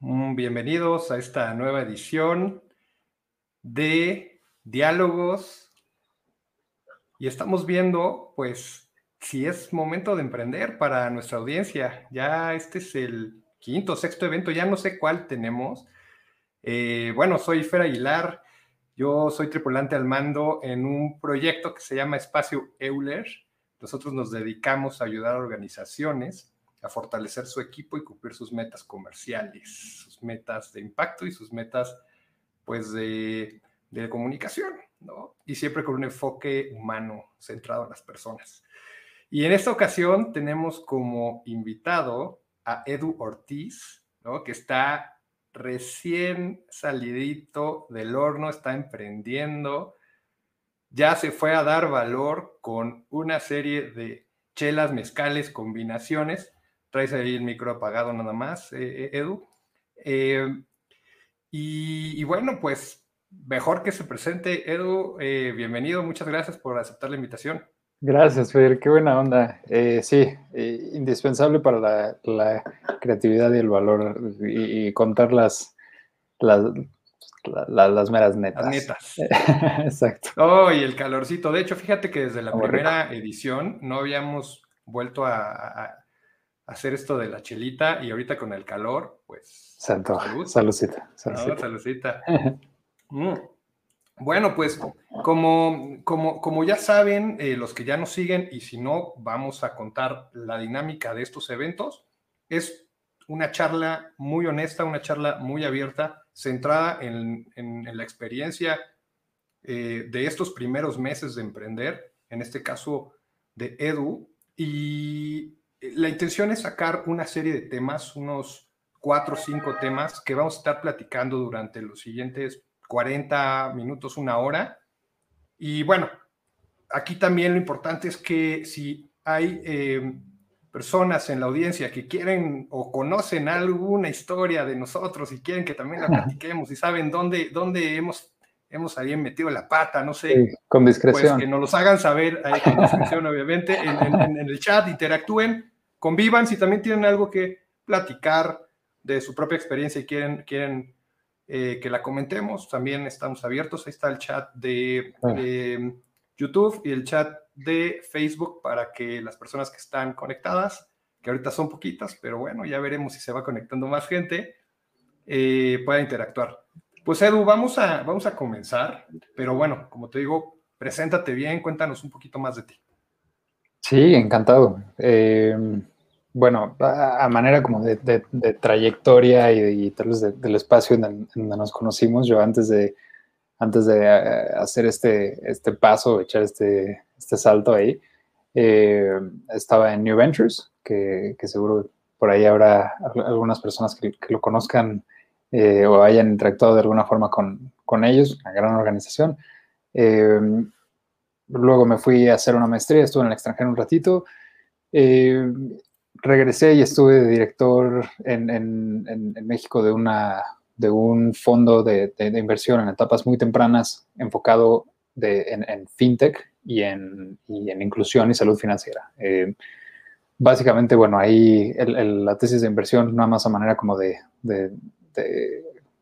Bienvenidos a esta nueva edición de Diálogos. Y estamos viendo, pues, si es momento de emprender para nuestra audiencia. Ya este es el quinto, sexto evento, ya no sé cuál tenemos. Eh, bueno, soy Fer Aguilar, yo soy tripulante al mando en un proyecto que se llama Espacio Euler. Nosotros nos dedicamos a ayudar a organizaciones a fortalecer su equipo y cumplir sus metas comerciales, sus metas de impacto y sus metas, pues, de, de comunicación, ¿no? Y siempre con un enfoque humano centrado en las personas. Y en esta ocasión tenemos como invitado a Edu Ortiz, ¿no? Que está recién salidito del horno, está emprendiendo, ya se fue a dar valor con una serie de chelas, mezcales, combinaciones Traes ahí el micro apagado nada más, eh, eh, Edu. Eh, y, bueno, pues mejor que se presente, Edu. bienvenido, muchas gracias por aceptar la invitación. Gracias, Fer, qué buena onda. sí, indispensable para la, creatividad y el valor y, contar las, las, las, meras netas. Las netas. Exacto. Oh, y el calorcito. De hecho, fíjate que desde la primera edición no habíamos vuelto a, hacer esto de la chelita y ahorita con el calor, pues... Santo, salud. saludcita. saludcita. Mm. Bueno, pues como, como, como ya saben, eh, los que ya nos siguen, y si no, vamos a contar la dinámica de estos eventos. Es una charla muy honesta, una charla muy abierta, centrada en, la experiencia eh, de estos primeros meses de emprender, en este caso de Edu, y la intención es sacar una serie de temas, unos cuatro o cinco temas que vamos a estar platicando durante los siguientes 40 minutos, una hora. Y bueno, aquí también lo importante es que si hay eh, personas en la audiencia que quieren o conocen alguna historia de nosotros y quieren que también la platiquemos y saben dónde, dónde hemos, hemos ahí metido la pata, no sé. con discreción. Pues que nos los hagan saber ahí con discreción, obviamente, en el chat, interactúen convivan, si también tienen algo que platicar de su propia experiencia y quieren, quieren eh, que la comentemos, también estamos abiertos. Ahí está el chat de. YouTube y el chat de Facebook para que las personas que están conectadas, que ahorita son poquitas, pero bueno, ya veremos si se va conectando más gente, eh, pueda interactuar. Pues Edu, vamos a, vamos a comenzar, pero bueno, como te digo, preséntate bien, cuéntanos un poquito más de ti. Sí, encantado. Eh, bueno, a, manera como de, trayectoria y, tal vez del espacio donde nos conocimos, yo antes de, antes de eh, hacer este, este paso, echar este, este salto ahí, eh, estaba en New Ventures, que, seguro por ahí habrá algunas personas que, lo conozcan o hayan interactuado de alguna forma con, con ellos, una gran organización. Luego me fui a hacer una maestría, estuve en el extranjero un ratito. Eh, regresé y estuve de director en, en, México de, una, de un fondo de, de, inversión en etapas muy tempranas enfocado en, fintech y en, y en, inclusión y salud financiera. Eh, básicamente, bueno, ahí la tesis de inversión, nada más a manera como de,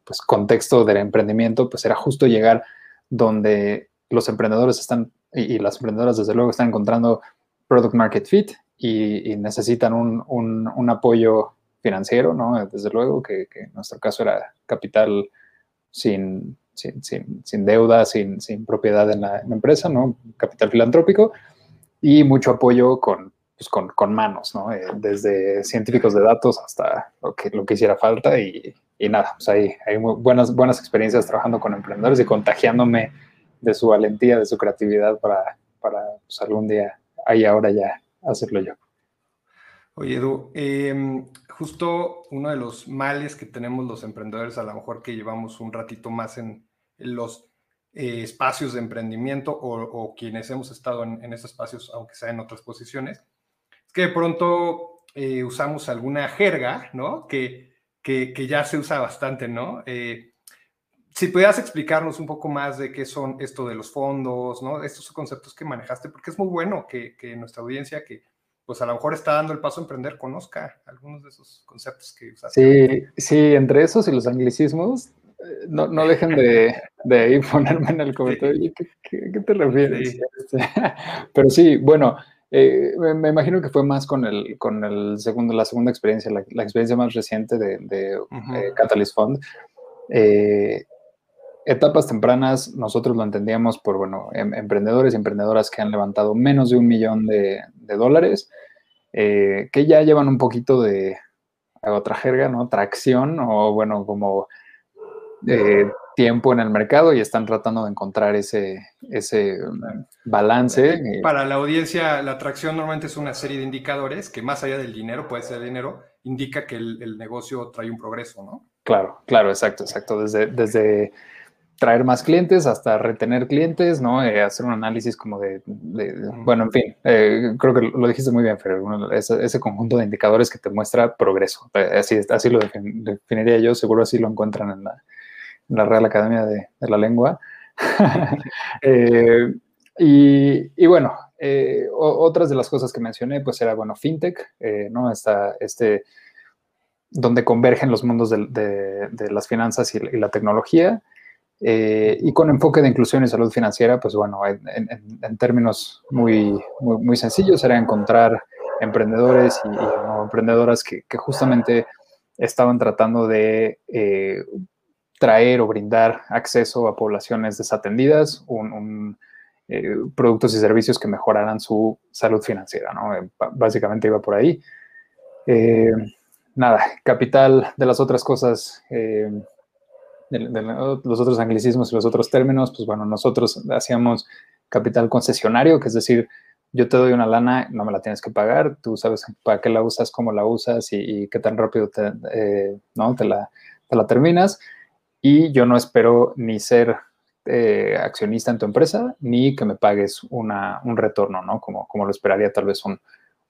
pues, contexto del emprendimiento, pues era justo llegar donde los emprendedores están y, las emprendedoras desde luego están encontrando product market fit y, necesitan un, un, apoyo financiero, ¿no? Desde luego, que, en nuestro caso era capital sin, sin, sin, deuda, sin, sin, propiedad en la, empresa, ¿no? Capital filantrópico y mucho apoyo con, pues con, con, manos, ¿no? Eh, desde científicos de datos hasta lo que, lo que hiciera falta y, y nada, pues hay, hay buenas, buenas experiencias trabajando con emprendedores y contagiándome de su valentía, de su creatividad para, para pues, algún día, ahí ahora ya, hacerlo yo. Oye, Edu, em, justo uno de los males que tenemos los emprendedores, a lo mejor que llevamos un ratito más en, los eh, espacios de emprendimiento o, quienes hemos estado en, esos espacios, aunque sea en otras posiciones, es que de pronto eh, usamos alguna jerga, ¿no? Que, que, que, ya se usa bastante, ¿no? Eh, si pudieras explicarnos un poco más de qué son esto de los fondos, ¿no? Estos conceptos que manejaste, porque es muy bueno que, nuestra audiencia que, pues a lo mejor está dando el paso a emprender, conozca algunos de esos conceptos que usaste. Sí, sí, entre esos y los anglicismos, eh, no, no dejen de, de ponerme en el comentario, ¿qué, qué, te refieres? Pero sí, bueno, eh, me, imagino que fue más con el, con el segundo, la segunda experiencia, la, experiencia más reciente de, de eh, Catalyst Fund. Eh, etapas tempranas, nosotros lo entendíamos por, bueno, em, emprendedores y emprendedoras que han levantado menos de un millón de, dólares, que ya llevan un poquito de, otra jerga, ¿no? Tracción o, bueno, como tiempo en el mercado y están tratando de encontrar ese, ese balance. Para la audiencia, la atracción normalmente es una serie de indicadores que más allá del dinero, puede ser dinero, indica que el, negocio trae un progreso, ¿no? Claro, claro, exacto, exacto. Desde, desde traer más clientes hasta retener clientes, ¿no? Eh, hacer un análisis como de, bueno, en fin, eh, creo que lo dijiste muy bien, Fer, ese, ese, conjunto de indicadores que te muestra progreso. Eh, así, así lo definiría yo, seguro así lo encuentran en la, la Real Academia de, la Lengua. Eh, y, bueno, eh, otras de las cosas que mencioné, pues era, bueno, FinTech, eh, ¿no? Está este, donde convergen los mundos de, las finanzas y, la tecnología. y con enfoque de inclusión y salud financiera, pues bueno, en, términos muy, muy, sencillos, era encontrar emprendedores y, emprendedoras que, que, justamente estaban tratando de traer o brindar acceso a poblaciones desatendidas, un, eh, productos y servicios que mejoraran su salud financiera, ¿no? Eh, básicamente iba por ahí. Eh, nada, capital de las otras cosas, de, los otros anglicismos y los otros términos, pues bueno, nosotros hacíamos capital concesionario, que es decir, yo te doy una lana, no me la tienes que pagar, tú sabes para qué la usas, cómo la usas y, qué tan rápido te, ¿no? te, la, te la terminas y yo no espero ni ser eh, accionista en tu empresa, ni que me pagues una, un retorno, ¿no? Como, como lo esperaría tal vez un,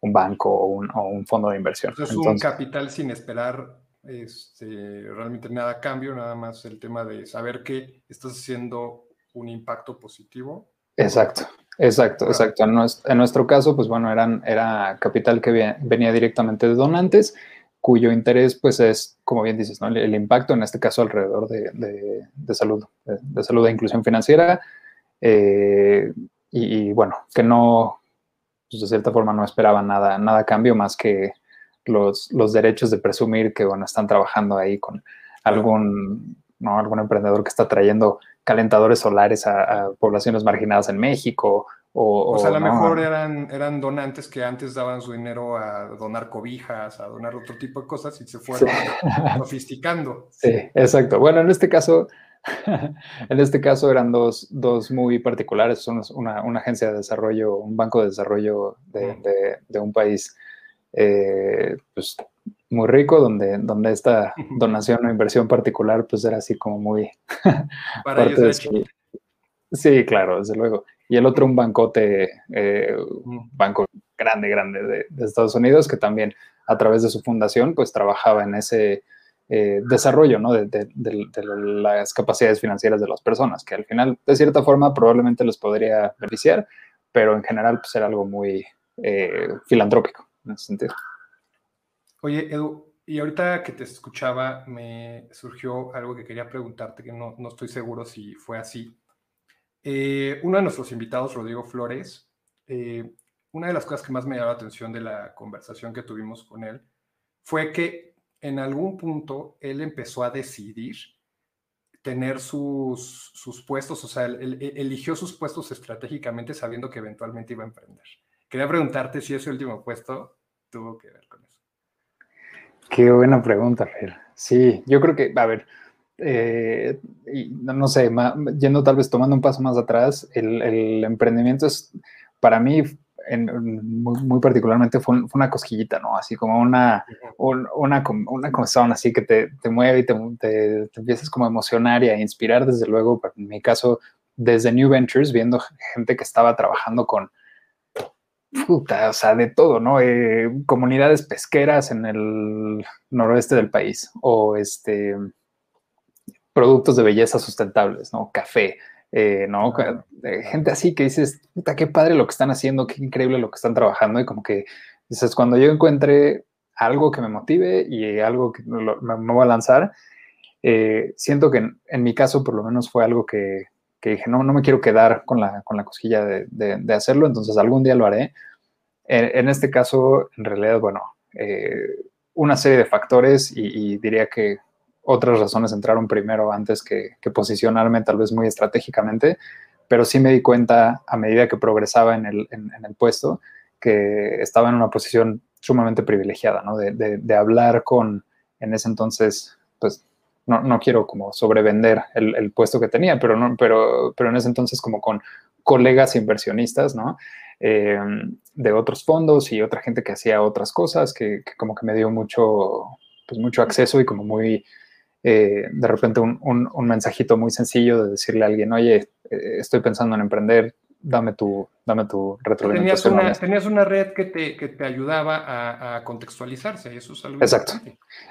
un banco o un, o un, fondo de inversión. es un capital sin esperar este, realmente nada a cambio, nada más el tema de saber que estás haciendo un impacto positivo. Exacto, exacto, exacto. En nuestro, en nuestro, caso, pues bueno, eran, era capital que venía directamente de donantes cuyo interés pues es, como bien dices, ¿no? el, impacto en este caso alrededor de, de, salud, de, salud e inclusión financiera. Eh, y, bueno, que no, pues de cierta forma no esperaban nada, nada cambio más que los, los derechos de presumir que bueno, están trabajando ahí con algún, ¿no? algún emprendedor que está trayendo calentadores solares a poblaciones marginadas en México o, sea, a lo mejor eran, eran donantes que antes daban su dinero a donar cobijas, a donar otro tipo de cosas y se fueron sofisticando. Sí, exacto. Bueno, en este caso, en este caso eran dos, dos muy particulares. Son una, una, agencia de desarrollo, un banco de desarrollo de, de, un país eh, pues, muy rico, donde, donde esta donación o inversión particular pues era así como muy... Para ellos Sí, claro, desde luego y el otro un bancote, eh, un banco grande, grande de, Estados Unidos, que también a través de su fundación, pues trabajaba en ese eh, desarrollo, ¿no? De, las capacidades financieras de las personas, que al final, de cierta forma, probablemente los podría beneficiar, pero en general, pues era algo muy eh, filantrópico en ese sentido. Oye, Edu, y ahorita que te escuchaba, me surgió algo que quería preguntarte, que no, no estoy seguro si fue así. Eh, uno de nuestros invitados, Rodrigo Flores, eh, una de las cosas que más me llamó la atención de la conversación que tuvimos con él fue que en algún punto él empezó a decidir tener sus, sus puestos, o sea, él, eligió sus puestos estratégicamente sabiendo que eventualmente iba a emprender. Quería preguntarte si ese último puesto tuvo que ver con eso. Qué buena pregunta, Fer. Sí, yo creo que, a ver, eh, y no, sé, yendo tal vez tomando un paso más atrás, el, emprendimiento es, para mí, muy, particularmente fue, una cosquillita, ¿no? Así como una, una, una comezón así que te, te mueve y te, te, empiezas como a emocionar y a inspirar, desde luego, en mi caso, desde New Ventures, viendo gente que estaba trabajando con, puta, o sea, de todo, ¿no? Eh, comunidades pesqueras en el noroeste del país o este productos de belleza sustentables, ¿no? Café, eh, ¿no? gente así que dices, puta, qué padre lo que están haciendo, qué increíble lo que están trabajando y como que Dices, cuando yo encuentre algo que me motive y algo que me, voy a lanzar, eh, siento que en, mi caso por lo menos fue algo que, dije, no, no me quiero quedar con la, con la cosquilla de, hacerlo, entonces algún día lo haré. En, este caso, en realidad, bueno, eh, una serie de factores y, diría que otras razones entraron primero antes que, posicionarme tal vez muy estratégicamente, pero sí me di cuenta a medida que progresaba en el, puesto que estaba en una posición sumamente privilegiada, ¿no? De, de, hablar con, en ese entonces, pues no, no quiero como sobrevender el, puesto que tenía, pero, no, pero, pero en ese entonces como con colegas inversionistas, ¿no? Eh, de otros fondos y otra gente que hacía otras cosas, que, como que me dio mucho, pues mucho acceso y como muy, eh, de repente un, un, un, mensajito muy sencillo de decirle a alguien, oye, eh, estoy pensando en emprender, dame tu, dame tu retroalimentación. Tenías una, tenías una red que te, que te ayudaba a, a, contextualizarse, eso es algo Exacto,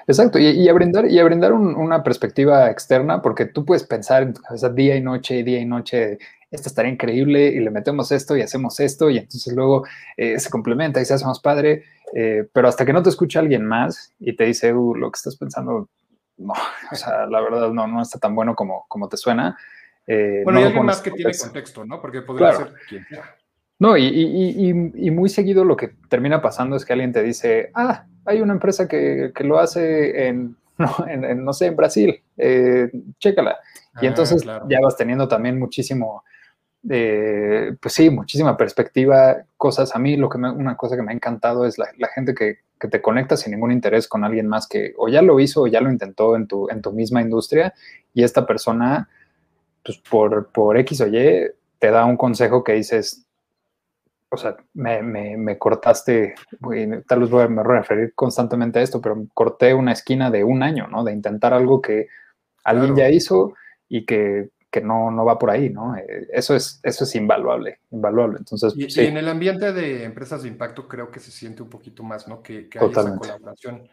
exacto, y, y, a brindar, y a brindar una perspectiva externa, porque tú puedes pensar en tu cabeza día y noche, día y noche, esto estaría increíble, y le metemos esto y hacemos esto, y entonces luego eh, se complementa y se hace más padre, eh, pero hasta que no te escucha alguien más y te dice, uh, lo que estás pensando, no, o sea, la verdad no, no está tan bueno como, como te suena, eh, bueno, hay alguien más que tiene contexto, ¿no? Porque podría ser quien sea. No, y, y, y, muy seguido lo que termina pasando es que alguien te dice, ah, hay una empresa que, que lo hace en, no, en, no sé, en Brasil, eh, chécala. y ah, entonces ya vas teniendo también muchísimo, eh, pues sí, muchísima perspectiva, cosas. A mí lo que una cosa que me ha encantado es la, la gente que, que, te conecta sin ningún interés con alguien más que o ya lo hizo o ya lo intentó en tu, en tu misma industria y esta persona pues por, por X o Y, te da un consejo que dices, o sea, me, me, me cortaste, tal vez voy a, me voy a referir constantemente a esto, pero corté una esquina de un año, ¿no? De intentar algo que alguien ya hizo y que, que no, no, va por ahí, ¿no? Eh, eso es, eso es invaluable, invaluable. Entonces, y, y, en el ambiente de empresas de impacto creo que se siente un poquito más, ¿no? Que, que hay esa colaboración.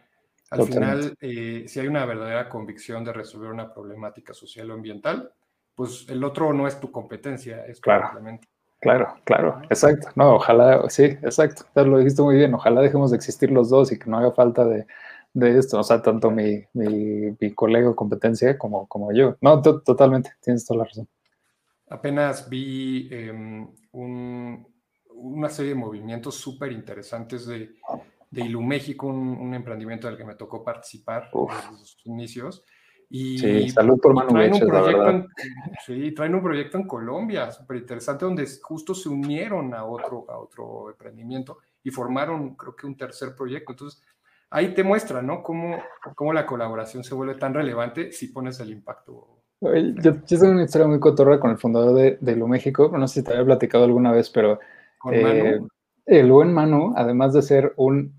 Al final, eh, si hay una verdadera convicción de resolver una problemática social o ambiental, pues el otro no es tu competencia, es claro, Claro, claro, exacto. No, ojalá, sí, exacto. Lo dijiste muy bien. Ojalá dejemos de existir los dos y que no haga falta de, de esto. O sea, tanto mi, mi, mi colega competencia como, como yo. No, totalmente, tienes toda la razón. Apenas vi eh, un, una serie de movimientos súper interesantes de, de Iluméxico, un, un, emprendimiento del que me tocó participar en sus inicios y sí, salud por Manu traen, un proyecto en, sí, traen un proyecto en Colombia, súper interesante, donde justo se unieron a otro, a otro emprendimiento y formaron, creo que un tercer proyecto. Entonces, ahí te muestra, ¿no? Cómo, cómo la colaboración se vuelve tan relevante si pones el impacto. Yo, yo tengo una historia muy cotorra con el fundador de, de Lo México, no sé si te había platicado alguna vez, pero eh, el buen Manu, además de ser un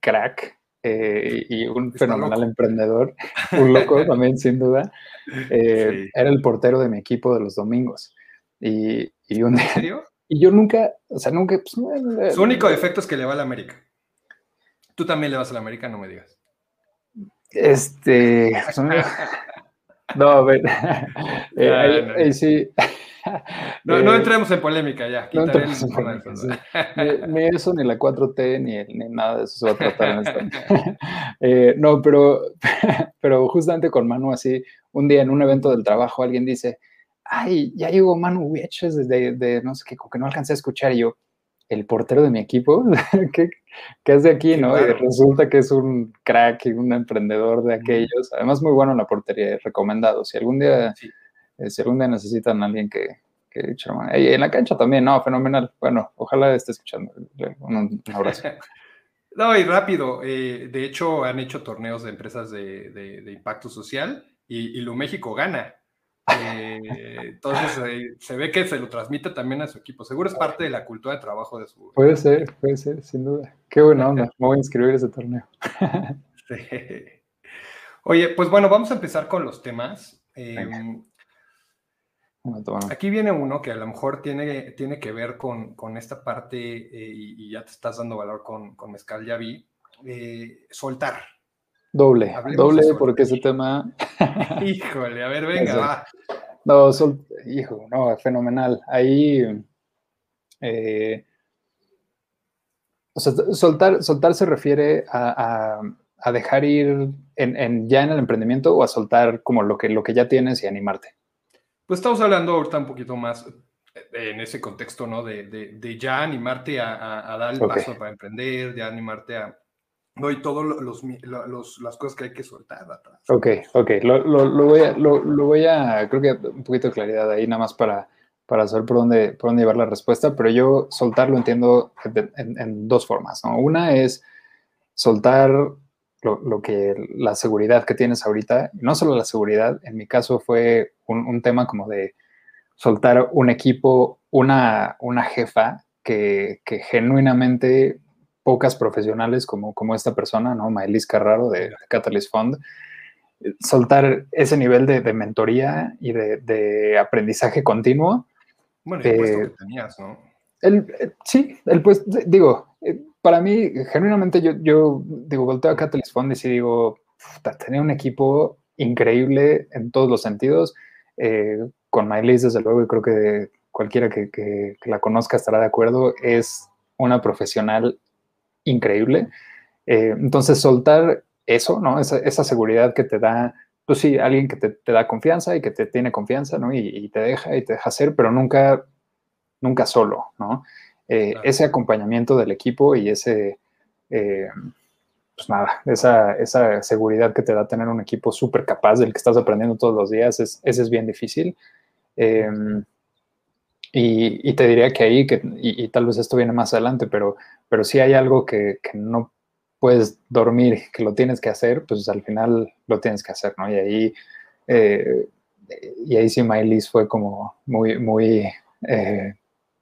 crack eh, y un fenomenal emprendedor, un loco también, sin duda. Eh, era el portero de mi equipo de los domingos. Y, y un ¿En serio? Y yo nunca, o sea, nunca. Pues, Su único defecto es que le va a la América. Tú también le vas a la América, no me digas. Este. no, a ver. Eh, sí. No, no, eh, entremos en polémica ya. No entremos en polémica, ni, eso, ni la 4T, ni, ni nada de eso se va a tratar. eh, no, pero, pero justamente con Manu así, un día en un evento del trabajo alguien dice, ay, ya llegó Manu Hueches desde de, no sé qué, que no alcancé a escuchar y yo, el portero de mi equipo, ¿qué, qué hace aquí, no? Y resulta que es un crack y un emprendedor de aquellos, además muy bueno en la portería, recomendado. Si algún día... Sí eh, si algún día necesitan a alguien que, que y en la cancha también, no, fenomenal. Bueno, ojalá esté escuchando. Un, abrazo. no, y rápido. Eh, de hecho, han hecho torneos de empresas de, de, impacto social y, y, lo México gana. Eh, entonces se ve que se lo transmite también a su equipo. Seguro es parte de la cultura de trabajo de su. Puede ser, puede ser, sin duda. Qué buena onda. Me voy a inscribir a ese torneo. sí. Oye, pues bueno, vamos a empezar con los temas. Aquí viene uno que a lo mejor tiene, tiene que ver con, con esta parte eh, y, y, ya te estás dando valor con, con Mezcal, ya vi, eh, soltar. Doble, doble porque ese tema... Híjole, a ver, venga, va. No, sol... hijo, no, fenomenal. Ahí, eh, O sea, soltar, soltar se refiere a, dejar ir en, ya en el emprendimiento o a soltar como lo que, lo que ya tienes y animarte. Pues estamos hablando ahorita un poquito más eh, en ese contexto, ¿no? De, ya animarte a, dar el paso para emprender, ya animarte a, no, y todas los, las cosas que hay que soltar atrás. Ok, ok. Lo, lo, voy a, lo, voy a, creo que un poquito de claridad ahí, nada más para, para saber por dónde, por dónde llevar la respuesta, pero yo soltar lo entiendo en, dos formas, ¿no? Una es soltar lo, que, la seguridad que tienes ahorita, no solo la seguridad, en mi caso fue un, tema como de soltar un equipo, una, una jefa que, que, genuinamente pocas profesionales como, como esta persona, ¿no? Maelis Carraro de, Catalyst Fund, soltar ese nivel de, mentoría y de, aprendizaje continuo bueno, el puesto que tenías, ¿no? El, eh, sí, el puesto, digo, eh, para mí, genuinamente, yo, yo digo, volteo a Catalyst Fund y sí digo, tenía un equipo increíble en todos los sentidos. Eh, con Mylis, desde luego, y creo que cualquiera que, que, la conozca estará de acuerdo, es una profesional increíble. entonces, soltar eso, ¿no? Esa, esa, seguridad que te da pues sí, alguien que te, da confianza y que te tiene confianza, ¿no? Y, te deja y te deja hacer, pero nunca, nunca solo, ¿no? Eh, ese acompañamiento del equipo y ese, eh, pues nada, esa, esa, seguridad que te da tener un equipo súper capaz del que estás aprendiendo todos los días, es, ese es bien difícil. Em, y, te diría que ahí, que, y, tal vez esto viene más adelante, pero, pero sí hay algo que, que no puedes dormir, que lo tienes que hacer, pues al final lo tienes que hacer, ¿no? Y ahí, eh, y ahí sí Mylis fue como muy, muy, eh,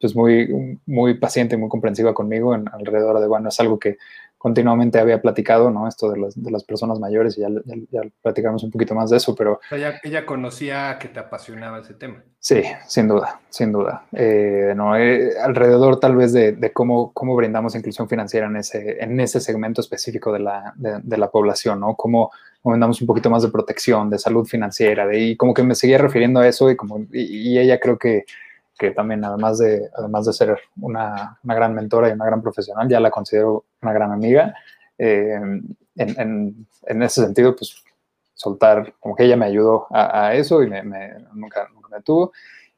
pues muy, muy paciente, muy comprensiva conmigo en, alrededor de, bueno, es algo que continuamente había platicado, ¿no? Esto de, de las personas mayores, y ya, ya, platicamos un poquito más de eso, pero... Ella, ella conocía que te apasionaba ese tema. Sí, sin duda, sin duda. Eh, no, eh, alrededor tal vez de, de, cómo, cómo brindamos inclusión financiera en ese, en ese segmento específico de la, de, la población, ¿no? Cómo, brindamos un poquito más de protección, de salud financiera, de, y como que me seguía refiriendo a eso y, como, y ella creo que que también además de, además de ser una, una, gran mentora y una gran profesional, ya la considero una gran amiga. Eh, en, en, ese sentido, pues soltar, como que ella me ayudó a, eso y me, nunca, nunca, me tuvo.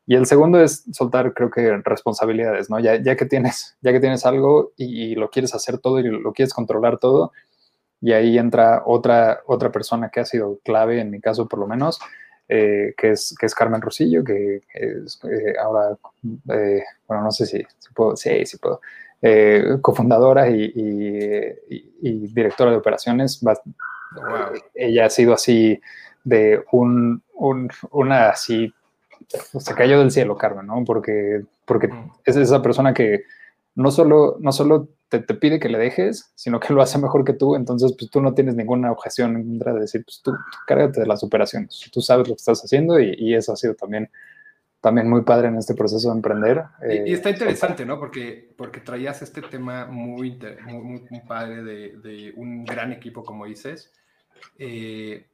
Y el segundo es soltar, creo que responsabilidades, ¿no? Ya, ya, que, tienes, ya que tienes algo y, lo quieres hacer todo y lo quieres controlar todo, y ahí entra otra, otra persona que ha sido clave, en mi caso por lo menos, eh, que, es, que es Carmen Rosillo, que, es eh, ahora, eh, bueno, no sé si, puedo, sí, sí puedo, cofundadora y, y, directora de operaciones. Ella ha sido así de un, un, una así, se cayó del cielo, Carmen, ¿no? Porque, porque es esa persona que no solo, no solo te, pide que le dejes, sino que lo hace mejor que tú, entonces pues tú no tienes ninguna objeción en contra de decir, pues tú, cárgate de las operaciones, tú sabes lo que estás haciendo y, eso ha sido también, también muy padre en este proceso de emprender. y, está eh, interesante, ¿no? Porque, porque traías este tema muy, muy, muy, padre de, de, un gran equipo, como dices, eh,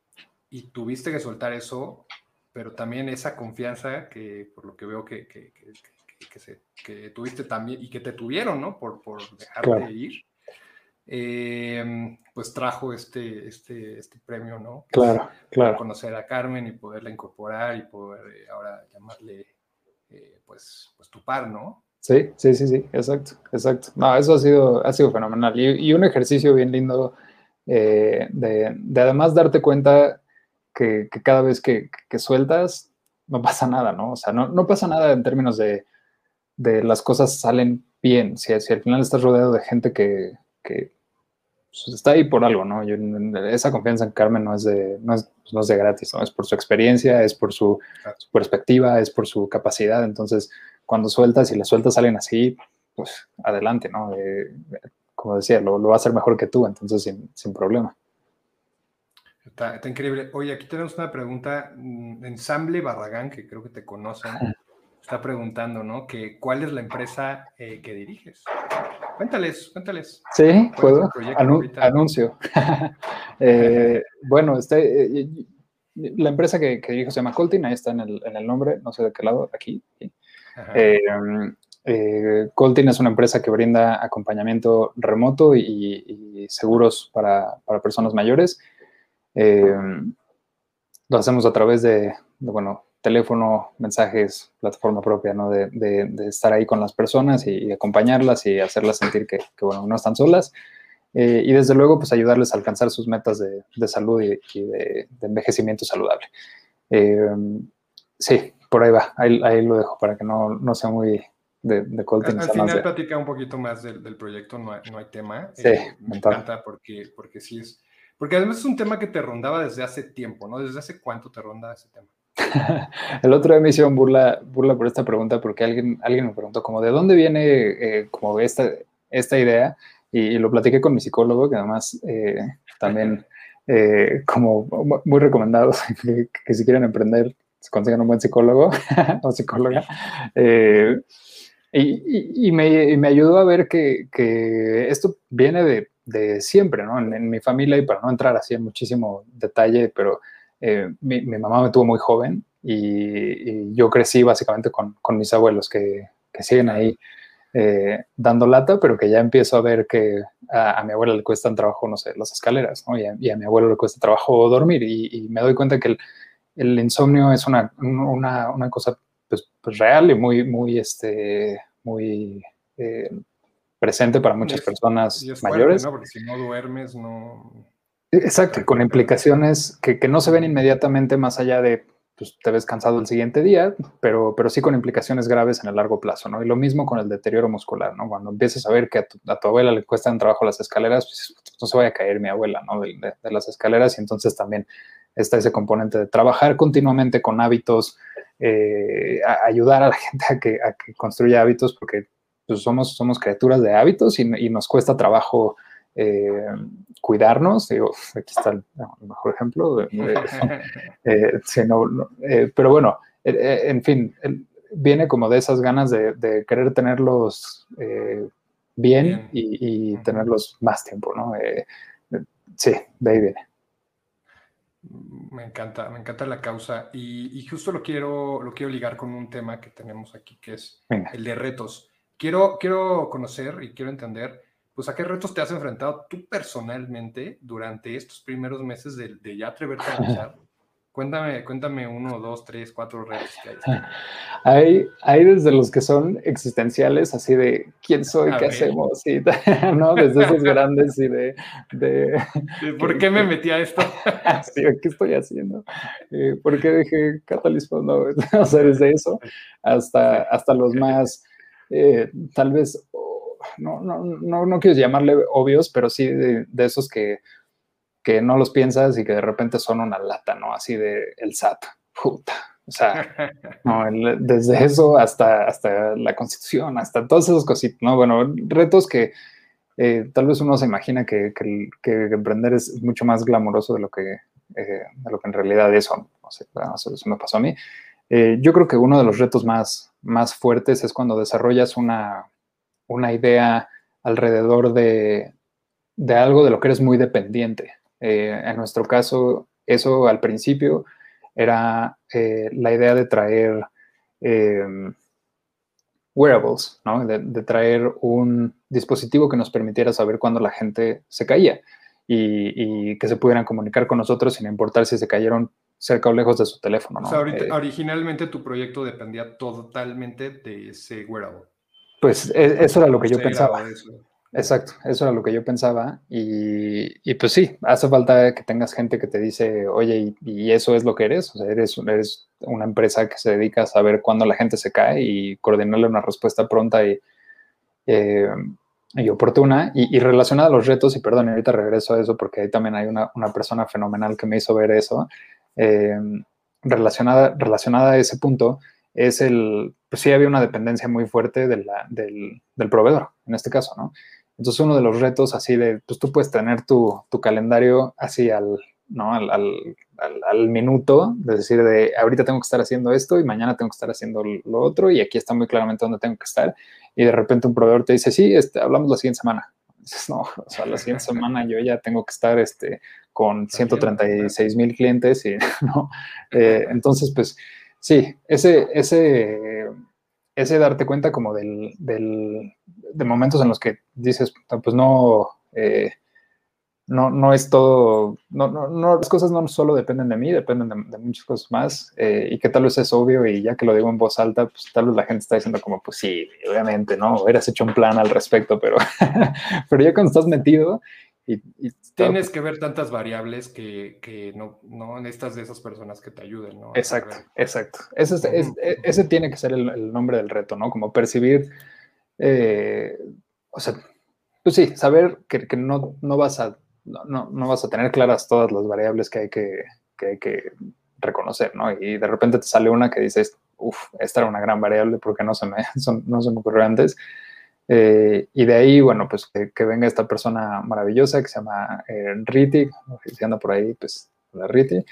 y tuviste que soltar eso, pero también esa confianza que por lo que veo que, que, que, se, que tuviste también y que te tuvieron, ¿no? Por, por dejarte de ir. Eh, pues trajo este, este, este premio, ¿no? Claro, claro. Conocer a Carmen y poderla incorporar y poder eh, ahora llamarle, eh, pues, pues tu par, ¿no? Sí, sí, sí, sí, exacto, exacto. No, eso ha sido, ha sido fenomenal y, y un ejercicio bien lindo de, de, además darte cuenta que, que cada vez que, que, sueltas no pasa nada, ¿no? O sea, no, no pasa nada en términos de, de las cosas salen bien, si, si al final estás rodeado de gente que, que pues, está ahí por algo, ¿no? Yo, esa confianza en Carmen no es, de, no es, pues, no es de gratis, ¿no? Es por su experiencia, es por su, perspectiva, es por su capacidad. Entonces, cuando sueltas y las sueltas salen así, pues adelante, ¿no? como decía, lo, lo, va a hacer mejor que tú, entonces sin, sin problema. Está, está, increíble. Oye, aquí tenemos una pregunta. Mm, Ensamble Barragán, que creo que te conocen está preguntando, ¿no? Que cuál es la empresa eh, que diriges. Cuéntales, cuéntales. Sí, puedo. anuncio. Eh, bueno, este, eh, la empresa que, que, dirijo se llama Coltin, ahí está en el, en el, nombre, no sé de qué lado, aquí. Coltin es una empresa que brinda acompañamiento remoto y, seguros para, personas mayores. Lo hacemos a través de, bueno, teléfono, mensajes, plataforma propia, ¿no? De, estar ahí con las personas y, acompañarlas y hacerlas sentir que, bueno, no están solas. Eh, y desde luego, pues ayudarles a alcanzar sus metas de, salud y, de, envejecimiento saludable. sí, por ahí va, ahí, lo dejo para que no, no sea muy de, de Al, final platica un poquito más del, del proyecto, no hay, no hay tema. Sí, eh, me encanta porque, porque sí es, porque además es un tema que te rondaba desde hace tiempo, ¿no? ¿Desde hace cuánto te ronda ese tema? el otro día me hicieron burla, burla por esta pregunta porque alguien, alguien me preguntó como de dónde viene eh, como esta, esta idea y, lo platiqué con mi psicólogo que además eh, también como muy recomendados que, que, si quieren emprender se consigan un buen psicólogo o psicóloga. Eh, y, me, ayudó a ver que, esto viene de, siempre, ¿no? En, mi familia, y para no entrar así en muchísimo detalle, pero eh, mi, mamá me tuvo muy joven y, yo crecí básicamente con, mis abuelos que, siguen ahí eh, dando lata, pero que ya empiezo a ver que a, mi abuela le cuesta trabajo, no sé, las escaleras, ¿no? Y a, mi abuelo le cuesta trabajo dormir y, me doy cuenta que el, el insomnio es una, una, una cosa pues, pues, real y muy, muy, este, muy eh, presente para muchas personas mayores. ¿no? Porque si no duermes, no... Exacto, con implicaciones que, que, no se ven inmediatamente más allá de, pues te ves cansado el siguiente día, pero, pero sí con implicaciones graves en el largo plazo, ¿no? Y lo mismo con el deterioro muscular, ¿no? Cuando empiezas a ver que a tu, a tu abuela le cuestan trabajo las escaleras, pues no se vaya a caer mi abuela, ¿no? De, las escaleras y entonces también está ese componente de trabajar continuamente con hábitos, eh, ayudar a la gente a que, a que construya hábitos, porque pues, somos, somos criaturas de hábitos y, nos cuesta trabajo eh, cuidarnos. Digo, aquí está el, mejor ejemplo. Eh, pero bueno, en fin, viene como de esas ganas de, querer tenerlos bien, y, y, tenerlos más tiempo, ¿no? sí, de ahí viene. Me encanta, me encanta la causa y, justo lo quiero, lo quiero ligar con un tema que tenemos aquí, que es el de retos. Quiero, quiero conocer y quiero entender, pues, a qué retos te has enfrentado tú personalmente durante estos primeros meses de, de ya atreverte a realizar Cuéntame, cuéntame uno, dos, tres, cuatro retos que hay. hay. desde los que son existenciales, así de quién soy, qué hacemos, y, ¿no? Desde esos grandes y de... ¿Por qué me metí a esto? sí, ¿qué estoy haciendo? Eh, ¿Por qué dejé catalismo? No, o sea, desde eso hasta, hasta los más, eh, tal vez, no, no, no, no quiero llamarle obvios, pero sí de, de esos que que no los piensas y que de repente son una lata, ¿no? Así de el SAT, puta. O sea, desde eso hasta, hasta la constitución, hasta todas esas cositas, ¿no? Bueno, retos que eh, tal vez uno se imagina que, emprender es mucho más glamoroso de lo que, eh, de lo que en realidad es, no sé, eso me pasó a mí. Eh, yo creo que uno de los retos más, más fuertes es cuando desarrollas una, una idea alrededor de, de algo de lo que eres muy dependiente. Eh, en nuestro caso, eso al principio era eh, la idea de traer em, wearables, ¿no? de, traer un dispositivo que nos permitiera saber cuándo la gente se caía y, que se pudieran comunicar con nosotros sin importar si se cayeron cerca o lejos de su teléfono. ¿no? Eh, originalmente tu proyecto dependía totalmente de ese wearable. Pues e, eso era lo que yo pensaba. Exacto, eso era lo que yo pensaba. Y, pues sí, hace falta que tengas gente que te dice, oye, y, eso es lo que eres. O sea, eres, eres, una empresa que se dedica a saber cuándo la gente se cae y coordinarle una respuesta pronta y, eh, y oportuna. Y, relacionada a los retos, y perdón, ahorita regreso a eso porque ahí también hay una, persona fenomenal que me hizo ver eso. Eh, relacionada, relacionada a ese punto, es el, pues sí había una dependencia muy fuerte del, del proveedor, en este caso, ¿no? Entonces uno de los retos así de, pues tú puedes tener tu, calendario así al, ¿no? Al, al, minuto, de decir, de ahorita tengo que estar haciendo esto y mañana tengo que estar haciendo lo otro y aquí está muy claramente dónde tengo que estar. Y de repente un proveedor te dice, sí, este, hablamos la siguiente semana. Dices, no, o sea, la siguiente semana yo ya tengo que estar este, con 136 mil clientes y, ¿no? Eh, entonces, pues sí, ese, ese ese darte cuenta como del, del, de momentos en los que dices, pues no, eh, no, no es todo, no, no, no, las cosas no solo dependen de mí, dependen de, muchas cosas más, eh, y que tal vez es obvio, y ya que lo digo en voz alta, pues tal vez la gente está diciendo como, pues sí, obviamente, ¿no? Hubieras hecho un plan al respecto, pero, pero ya cuando estás metido... Y, Tienes que ver tantas variables que, que, no, no necesitas de esas personas que te ayuden, ¿no? Exacto, exacto. Ese, es, ese, tiene que ser el, nombre del reto, ¿no? Como percibir, eh, o sea, pues sí, saber que, que no, no vas a no, no, vas a tener claras todas las variables que hay que, que, que reconocer, ¿no? Y de repente te sale una que dices, uff, esta era una gran variable porque no se me, son, no se me ocurrió antes. Eh, y de ahí, bueno, pues que, venga esta persona maravillosa que se llama eh, Riti, si anda por ahí, pues la Riti,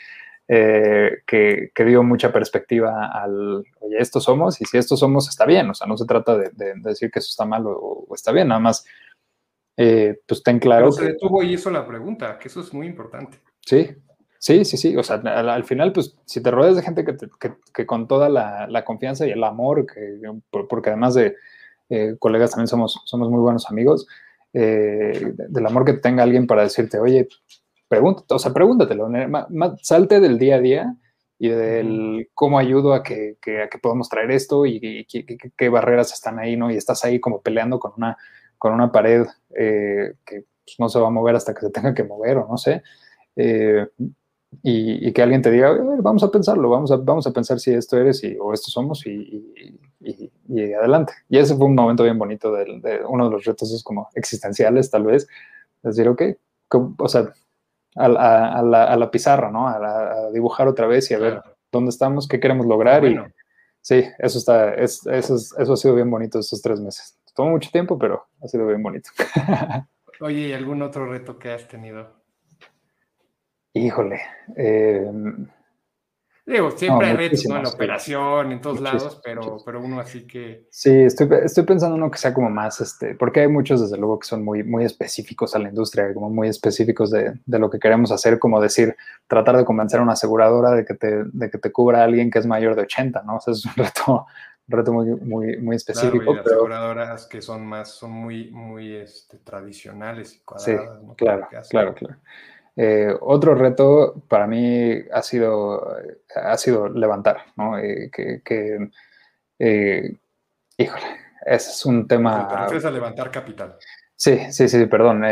eh, que, que, dio mucha perspectiva al, oye, estos somos, y si estos somos, está bien, o sea, no se trata de, de, decir que eso está mal o, o, está bien, nada más eh, pues ten claro. Pero se detuvo y hizo la pregunta, que eso es muy importante. Sí, sí, sí, sí. O sea, al, final, pues si te rodeas de gente que, que, con toda la, la, confianza y el amor, que, porque además de eh, colegas también somos, somos muy buenos amigos, eh, del amor que tenga alguien para decirte, oye, pregúntate, o sea, pregúntatelo, salte del día a día y del cómo ayudo a que, a que podamos traer esto y, qué barreras están ahí, ¿no? Y estás ahí como peleando con una con una pared eh, que pues, no se va a mover hasta que se tenga que mover o no sé, eh, y, que alguien te diga, vamos a pensarlo, vamos a, vamos a pensar si esto eres y, o esto somos y, adelante. Y ese fue un momento bien bonito de, uno de los retos es como existenciales tal vez, decir, ok, o sea, a, la, pizarra, ¿no? A, dibujar otra vez y a ver dónde estamos, qué queremos lograr y sí, eso está, eso, eso ha sido bien bonito estos tres meses. Tomó mucho tiempo, pero ha sido bien bonito. Oye, ¿y algún otro reto que has tenido? Híjole. Eh, Digo, siempre hay retos, ¿no? En la operación, en todos lados, pero, pero uno así que... Sí, estoy, estoy pensando uno que sea como más, este, porque hay muchos, desde luego, que son muy, muy específicos a la industria, como muy específicos de, de lo que queremos hacer, como decir, tratar de convencer a una aseguradora de que te, de que te cubra a alguien que es mayor de 80, ¿no? O sea, es un reto un reto muy, muy, muy específico. Claro, y las aseguradoras que son más, son muy, muy este, tradicionales y cuadradas. Sí, claro, claro, claro. Eh, otro reto para mí ha sido, ha sido levantar, ¿no? Eh, que, que eh, híjole, ese es un tema... Te a levantar capital. Sí, sí, sí, perdón.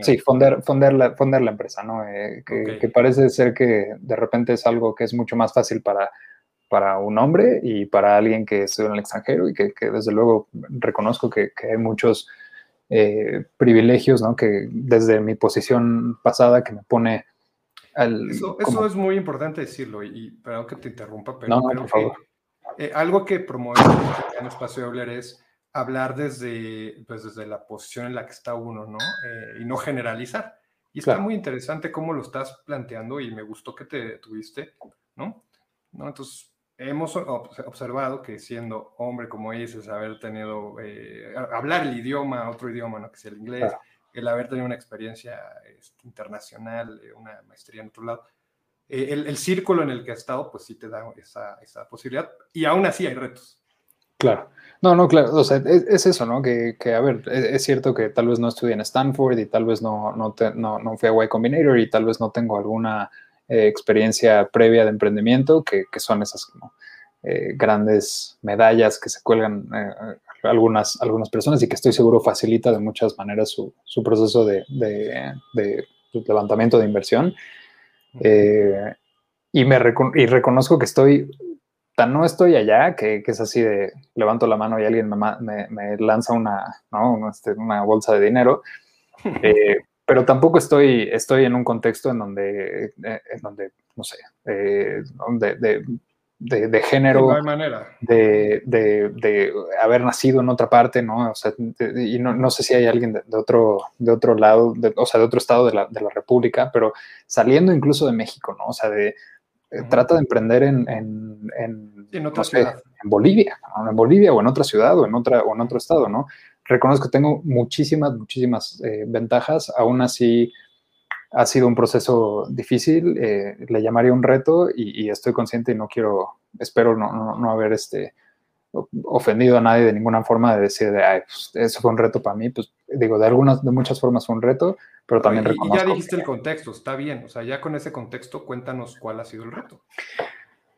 sí, fonder, fonder, la, fonder la empresa, ¿no? Que, que, parece ser que de repente es algo que es mucho más fácil para para un hombre y para alguien que estudia en el extranjero y que, desde luego reconozco que, hay muchos eh, privilegios, ¿no? Que desde mi posición pasada que me pone al... Eso, eso es muy importante decirlo y, perdón que te interrumpa, pero por favor. Eh, algo que promovemos en Espacio de Hablar es hablar desde, pues desde la posición en la que está uno, ¿no? Eh, y no generalizar. Y está muy interesante cómo lo estás planteando y me gustó que te tuviste, ¿no? ¿no? Entonces, hemos observado que siendo hombre, como dices, haber tenido, eh, hablar el idioma, otro idioma, ¿no? que sea el inglés, el haber tenido una experiencia este, internacional, eh, una maestría en otro lado, eh, el, círculo en el que has estado, pues sí te da esa, esa, posibilidad. Y aún así hay retos. Claro. No, no, claro. O sea, es, eso, ¿no? Que, que a ver, es, cierto que tal vez no estudié en Stanford y tal vez no, no, no, no fui a Y Combinator y tal vez no tengo alguna eh, experiencia previa de emprendimiento, que, son esas como, eh, grandes medallas que se cuelgan eh, algunas, algunas personas y que estoy seguro facilita de muchas maneras su, proceso de, pues, levantamiento de inversión. y, me y reconozco que estoy, tan no estoy allá, que, es así de levanto la mano y alguien me, me, lanza una, ¿no? Este, una bolsa de dinero pero tampoco estoy, estoy en un contexto en donde, eh, en donde no sé, eh, de, de, de, género, no hay manera. De, de, haber nacido en otra parte, ¿no? O sea, y no, no, sé si hay alguien de, otro, de otro lado, o sea, de otro estado de la, de la República, pero saliendo incluso de México, ¿no? O sea, de, eh, trata de emprender en, en, en, en otra ciudad. en Bolivia, en Bolivia o en otra ciudad o en, otra, o en otro estado, ¿no? Reconozco que tengo muchísimas, muchísimas eh, ventajas. Aún así, ha sido un proceso difícil, eh, le llamaría un reto y, estoy consciente y no quiero, espero no, no, haber este, ofendido a nadie de ninguna forma de decir de, ay, pues, eso fue un reto para mí, pues digo, de algunas, de muchas formas fue un reto, pero también y, ya dijiste el contexto, está bien, o sea, ya con ese contexto cuéntanos cuál ha sido el reto.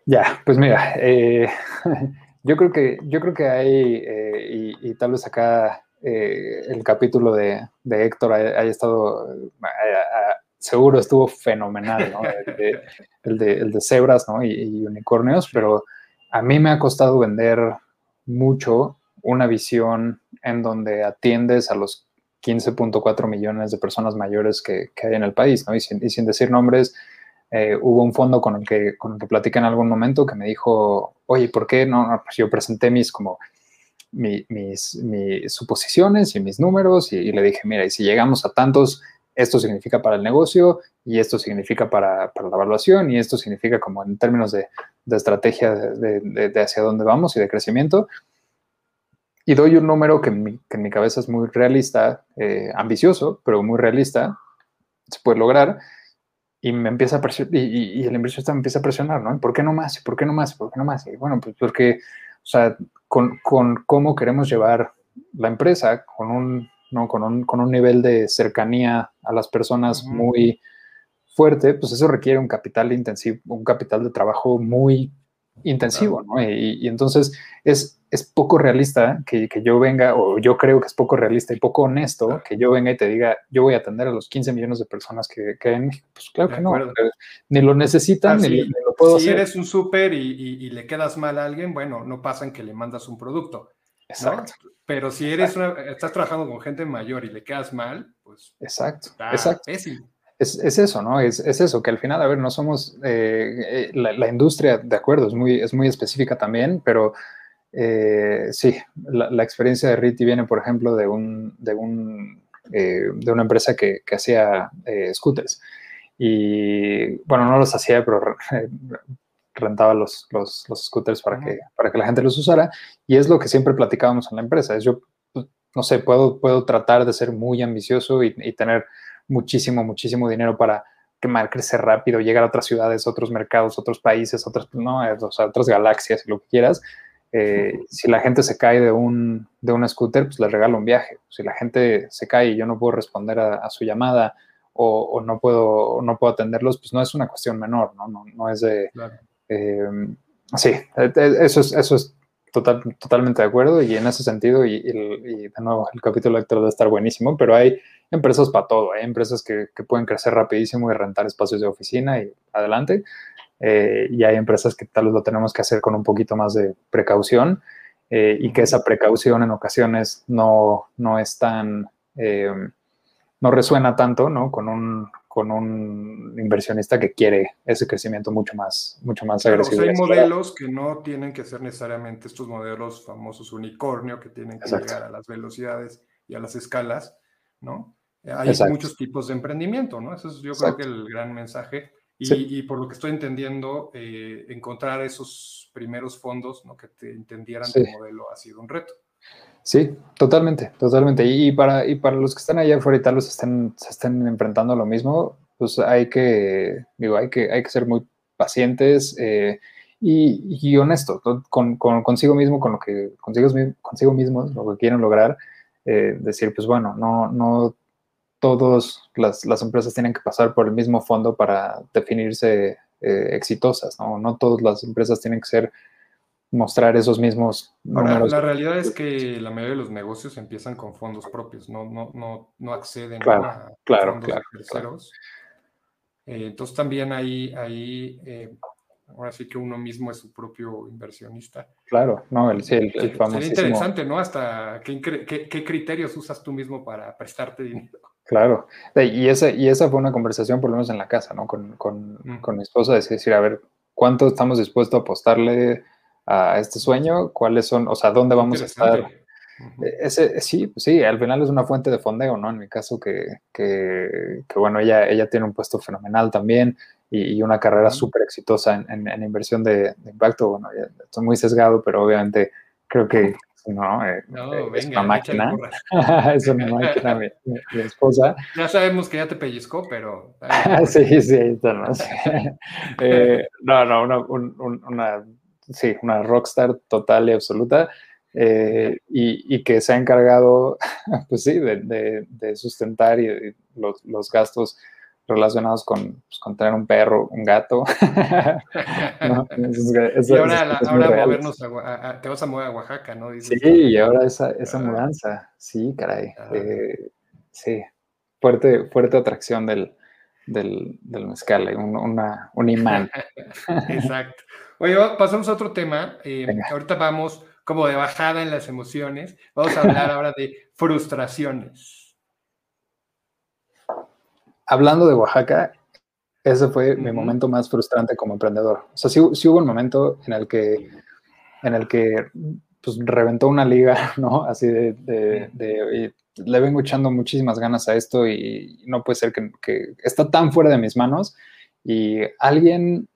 Ya, pues mira, eh, yo creo que, yo creo que hay, eh, y, tal vez acá eh, el capítulo de, Héctor haya, estado, seguro estuvo fenomenal, ¿no? El de, el de, cebras, ¿no? y unicornios, pero a mí me ha costado vender mucho una visión en donde atiendes a los 15.4 millones de personas mayores que, hay en el país, ¿no? Y sin, decir nombres, eh, hubo un fondo con el, que, con el que platiqué en algún momento que me dijo, oye, ¿por qué no? Pues yo presenté mis como mis, mis, suposiciones y mis números y, le dije, mira, y si llegamos a tantos, esto significa para el negocio y esto significa para, para la evaluación y esto significa como en términos de, de estrategia de, de, hacia dónde vamos y de crecimiento. Y doy un número que en mi, que en mi cabeza es muy realista, eh, ambicioso, pero muy realista, se puede lograr. Y me empieza a presionar, y, y, el inversionista me empieza a presionar, ¿no? ¿Por qué no más? ¿Por qué no más? ¿Por qué no más? Y bueno, pues porque, o sea, con, con cómo queremos llevar la empresa, con un, ¿no? con un, con un nivel de cercanía a las personas muy fuerte, pues eso requiere un capital intensivo, un capital de trabajo muy intensivo, ¿no? Y, entonces es, es poco realista que, que, yo venga, o yo creo que es poco realista y poco honesto que yo venga y te diga, yo voy a atender a los 15 millones de personas que, que hay en México. Pues claro que no, ni lo necesitan, ni, lo puedo si eres un súper y, y, le quedas mal a alguien, bueno, no pasa en que le mandas un producto. Exacto. Pero si eres una, estás trabajando con gente mayor y le quedas mal, pues... Exacto, exacto es, es, eso, ¿no? Es, es, eso, que al final, a ver, no somos, eh, eh, la, industria, de acuerdo, es muy, es muy específica también, pero eh, sí, la, experiencia de Riti viene, por ejemplo, de, un, de, un, de una empresa que, que hacía scooters. Y bueno, no los hacía, pero rentaba los, los, los scooters para que, para que la gente los usara. Y es lo que siempre platicábamos en la empresa. Es yo, pues, no sé, puedo, puedo tratar de ser muy ambicioso y, y tener muchísimo, muchísimo dinero para quemar, crecer rápido, llegar a otras ciudades, otros mercados, otros países, otras, no, o sea, otras galaxias, lo que quieras. Eh, si la gente se cae de un, de un scooter, pues le regalo un viaje. Si la gente se cae y yo no puedo responder a, su llamada o, no, puedo, no puedo atenderlos, pues no es una cuestión menor, ¿no? No, no es de... Eh, sí, e, e, eso es, eso es total, totalmente de acuerdo y en ese sentido, y, de nuevo, el capítulo lector debe estar buenísimo, pero hay empresas para todo, hay empresas que, pueden crecer rapidísimo y rentar espacios de oficina y adelante, eh, y hay empresas que tal vez lo tenemos que hacer con un poquito más de precaución eh, y que esa precaución en ocasiones no, no es tan, eh, no resuena tanto, ¿no? Con un, con un inversionista que quiere ese crecimiento mucho más, mucho más agresivo. hay modelos que no tienen que ser necesariamente estos modelos famosos unicornio, que tienen que llegar a las velocidades y a las escalas, ¿no? Hay muchos tipos de emprendimiento, ¿no? Eso es yo creo que el gran mensaje. Y, por lo que estoy entendiendo, eh, encontrar esos primeros fondos ¿no? que te entendieran tu modelo ha sido un reto. Sí, totalmente, totalmente. Y, para, y para los que están allá afuera y tal vez estén, se estén enfrentando a lo mismo, pues hay que, digo, hay que, hay que ser muy pacientes eh, y, y, honestos con, consigo mismo, con lo que consigo, consigo mismo, lo que quieren lograr. Eh, decir, pues bueno, no, no todas las, las, empresas tienen que pasar por el mismo fondo para definirse eh, exitosas, ¿no? No todas las empresas tienen que ser mostrar esos mismos números. la realidad es que la mayoría de los negocios empiezan con fondos propios, no, no, no, no acceden a claro, fondos terceros. Eh, entonces también ahí, ahí eh, ahora sí que uno mismo es su propio inversionista. Claro, no, el, sí, el, Sería interesante, ¿no? Hasta qué, qué, criterios usas tú mismo para prestarte dinero. Claro, y esa, y esa fue una conversación por lo menos en la casa, ¿no? Con, con, con mi esposa, es decir, a ver, ¿cuánto estamos dispuestos a apostarle a este sueño, cuáles son, o sea, dónde vamos a estar. E, ese, sí, pues sí, al final es una fuente de fondeo, ¿no? En mi caso, que, que, bueno, ella, ella tiene un puesto fenomenal también y, una carrera súper exitosa en, en, inversión de, impacto. Bueno, estoy muy sesgado, pero obviamente creo que no, eh, eh, es una máquina. es una máquina, mi, esposa. Ya sabemos que ya te pellizcó, pero. sí, sí, está, ¿no? eh, no, no, una, una sí, una rockstar total y absoluta. Eh, y, que se ha encargado, pues sí, de, sustentar y, los, gastos relacionados con, pues, con, tener un perro, un gato. y ahora, movernos a, te vas a mover a Oaxaca, ¿no? sí, y ahora esa, esa mudanza, sí, caray. Eh, sí, fuerte, fuerte atracción del, del, del mezcal, un, una, un imán. Exacto. Oye, pasamos a otro tema. Eh, ahorita vamos como de bajada en las emociones. Vamos a hablar ahora de frustraciones. Hablando de Oaxaca, ese fue mi momento más frustrante como emprendedor. O sea, sí, hubo un momento en el que, en el que pues, reventó una liga, ¿no? Así de, de, le vengo echando muchísimas ganas a esto y no puede ser que, que está tan fuera de mis manos y alguien,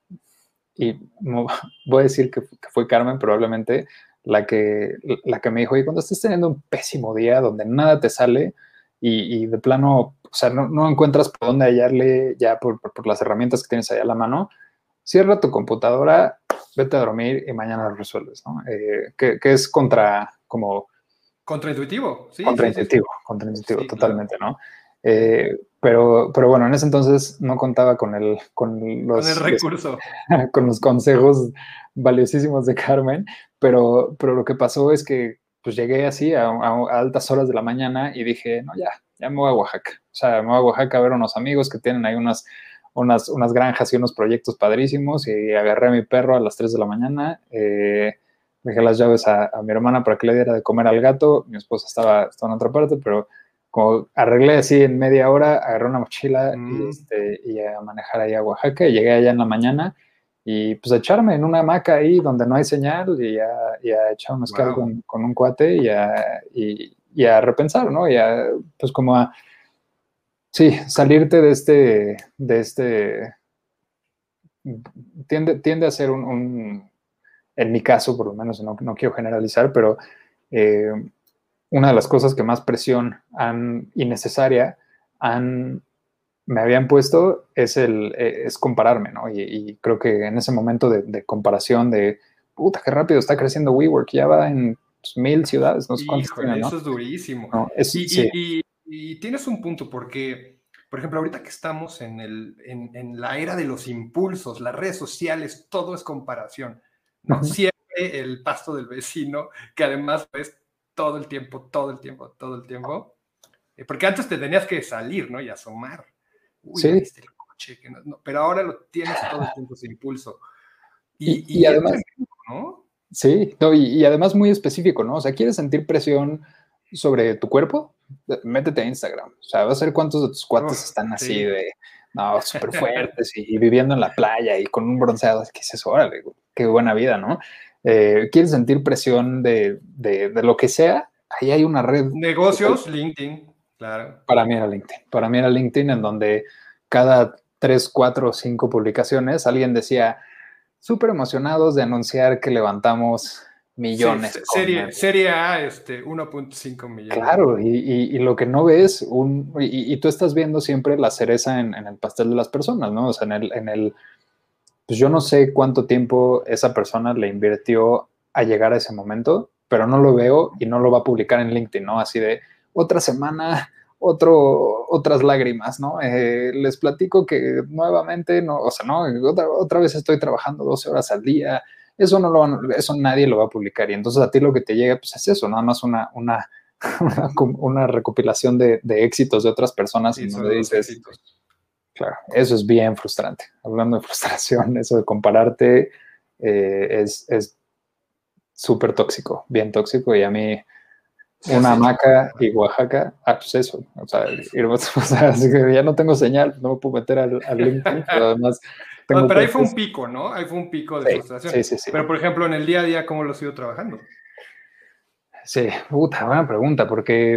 y voy a decir que, que fue Carmen probablemente, la que, la que me dijo, y cuando estés teniendo un pésimo día donde nada te sale y, de plano, o sea, no, encuentras por dónde hallarle ya por, las herramientas que tienes ahí a la mano, cierra tu computadora, vete a dormir y mañana lo resuelves, ¿no? Eh, que, es contra, como... Contraintuitivo, sí. Contraintuitivo, contraintuitivo, totalmente, ¿no? Eh, pero, pero bueno, en ese entonces no contaba con el, con los, con el recurso. con los consejos valiosísimos de Carmen, pero, pero lo que pasó es que pues llegué así a, altas horas de la mañana y dije, no, ya, ya me voy a Oaxaca. O sea, me voy a Oaxaca a ver unos amigos que tienen ahí unas, unas, unas granjas y unos proyectos padrísimos y agarré a mi perro a las 3 de la mañana. Eh, dejé las llaves a, mi hermana para que le diera de comer al gato. Mi esposa estaba, estaba en otra parte, pero como arreglé así en media hora, agarré una mochila y, mm. este, y a manejar ahí a Oaxaca. Y llegué allá en la mañana y pues echarme en una hamaca ahí donde no hay señal y a, echar un mezcal con, un cuate y a, y, a repensar, ¿no? Y a, pues como a, sí, salirte de este, de este, tiende, tiende a ser un, en mi caso por lo menos, no, no quiero generalizar, pero eh, una de las cosas que más presión han, innecesaria han me habían puesto es, el, eh, es compararme, ¿no? Y, creo que en ese momento de, comparación de, puta, qué rápido está creciendo WeWork, ya va en pues, mil ciudades, no sé Eso es durísimo. y, tienes un punto, porque, por ejemplo, ahorita que estamos en, el, en, la era de los impulsos, las redes sociales, todo es comparación, ¿no? Siempre el pasto del vecino, que además ves todo el tiempo, todo el tiempo, todo el tiempo. Eh, porque antes te tenías que salir, ¿no? Y asomar sí. pero ahora lo tienes todo el tiempo ese impulso. Y, además, ¿no? Sí, y, además muy específico, ¿no? O sea, ¿quieres sentir presión sobre tu cuerpo? Métete a Instagram. O sea, vas a ver cuántos de tus cuates están así de, no, súper fuertes y, viviendo en la playa y con un bronceado. ¿Qué es eso? Órale, qué buena vida, ¿no? Eh, ¿Quieres sentir presión de, de, de, lo que sea? Ahí hay una red. Negocios, LinkedIn. Para mí era LinkedIn. Para mí era LinkedIn en donde cada tres, cuatro, cinco publicaciones alguien decía, súper emocionados de anunciar que levantamos millones. serie, A, este, 1.5 millones. Claro, y, lo que no ves, un, y, tú estás viendo siempre la cereza en, el pastel de las personas, ¿no? O sea, en el, en el, pues yo no sé cuánto tiempo esa persona le invirtió a llegar a ese momento, pero no lo veo y no lo va a publicar en LinkedIn, ¿no? Así de, otra semana, otro, otras lágrimas, ¿no? Eh, les platico que nuevamente, no, o sea, no, otra, vez estoy trabajando 12 horas al día, eso no lo eso nadie lo va a publicar. Y entonces a ti lo que te llega pues es eso, nada más una, una, una, recopilación de, éxitos de otras personas y no le dices, claro, eso es bien frustrante, hablando de frustración, eso de compararte eh, es súper tóxico, bien tóxico. Y a mí una hamaca y Oaxaca, ah, pues eso, o sea, así que ya no tengo señal, no me puedo meter al, al LinkedIn, pero además... Tengo pero ahí fue un pico, ¿no? Ahí fue un pico de frustración. Sí, sí, sí. Pero, por ejemplo, en el día a día, ¿cómo lo has ido trabajando? Sí, puta, buena pregunta, porque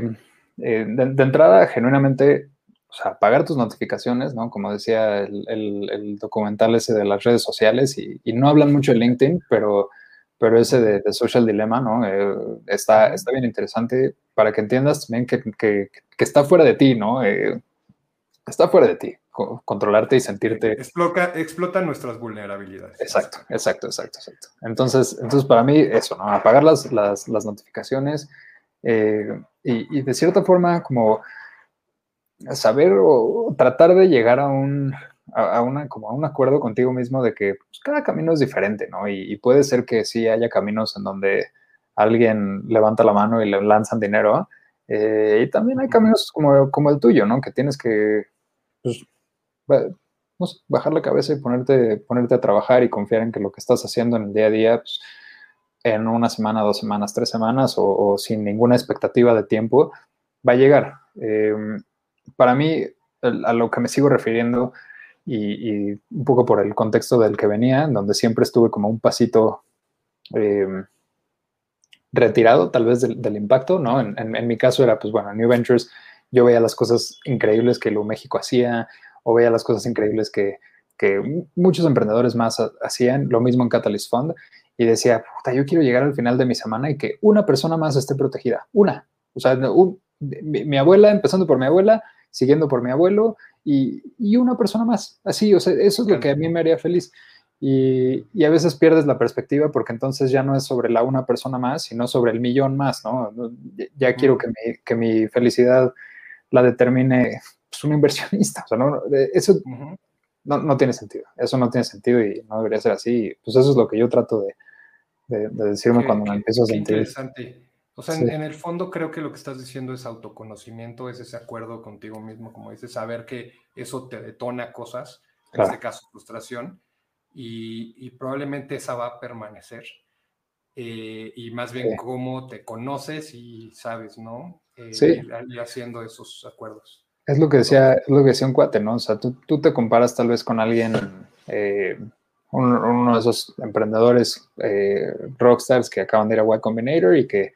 eh, de, entrada, genuinamente, o sea, pagar tus notificaciones, ¿no? Como decía el, el, documental ese de las redes sociales, y, y no hablan mucho de LinkedIn, pero pero ese de, Social Dilemma, ¿no? Eh, está, está bien interesante para que entiendas también que, que, está fuera de ti, ¿no? Eh, está fuera de ti. Controlarte y sentirte... Explota, explota nuestras vulnerabilidades. Exacto, exacto, exacto, exacto. Entonces, entonces para mí eso, ¿no? Apagar las, las, las notificaciones eh, y, y, de cierta forma como saber o tratar de llegar a un, a, una, como a un acuerdo contigo mismo de que pues, cada camino es diferente, ¿no? Y, y, puede ser que sí haya caminos en donde alguien levanta la mano y le lanzan dinero, eh, y también hay caminos como, como el tuyo, ¿no? Que tienes que pues, bajar la cabeza y ponerte, ponerte a trabajar y confiar en que lo que estás haciendo en el día a día, pues, en una semana, dos semanas, tres semanas o, sin ninguna expectativa de tiempo, va a llegar. Eh, para mí, a lo que me sigo refiriendo y, un poco por el contexto del que venía, donde siempre estuve como un pasito eh, retirado tal vez del, impacto, ¿no? En, en, mi caso era, pues bueno, New Ventures, yo veía las cosas increíbles que lo México hacía, o veía las cosas increíbles que, que muchos emprendedores más hacían, lo mismo en Catalyst Fund, y decía, puta, yo quiero llegar al final de mi semana y que una persona más esté protegida, una. O sea, mi, abuela, empezando por mi abuela, siguiendo por mi abuelo, y, y, una persona más. Así, o sea, eso es lo que a mí me haría feliz. Y, y, a veces pierdes la perspectiva porque entonces ya no es sobre la una persona más, sino sobre el millón más, ¿no? Ya quiero que mi, que mi felicidad la determine pues, un inversionista. O sea, no, eso no, no, tiene sentido. Eso no tiene sentido y no debería ser así. Pues eso es lo que yo trato de, de, decirme cuando me empiezo a sentir. Interesante. O sea, en, el fondo creo que lo que estás diciendo es autoconocimiento, es ese acuerdo contigo mismo, como dices, saber que eso te detona cosas, en este caso frustración, y, y, probablemente esa va a permanecer. Eh, y más bien cómo te conoces y sabes, ¿no? Eh, sí. y, haciendo esos acuerdos. Es lo que decía, es lo que decía un cuate, ¿no? O sea, tú, tú te comparas tal vez con alguien, eh, uno de esos emprendedores eh, rockstars que acaban de ir a Y Combinator y que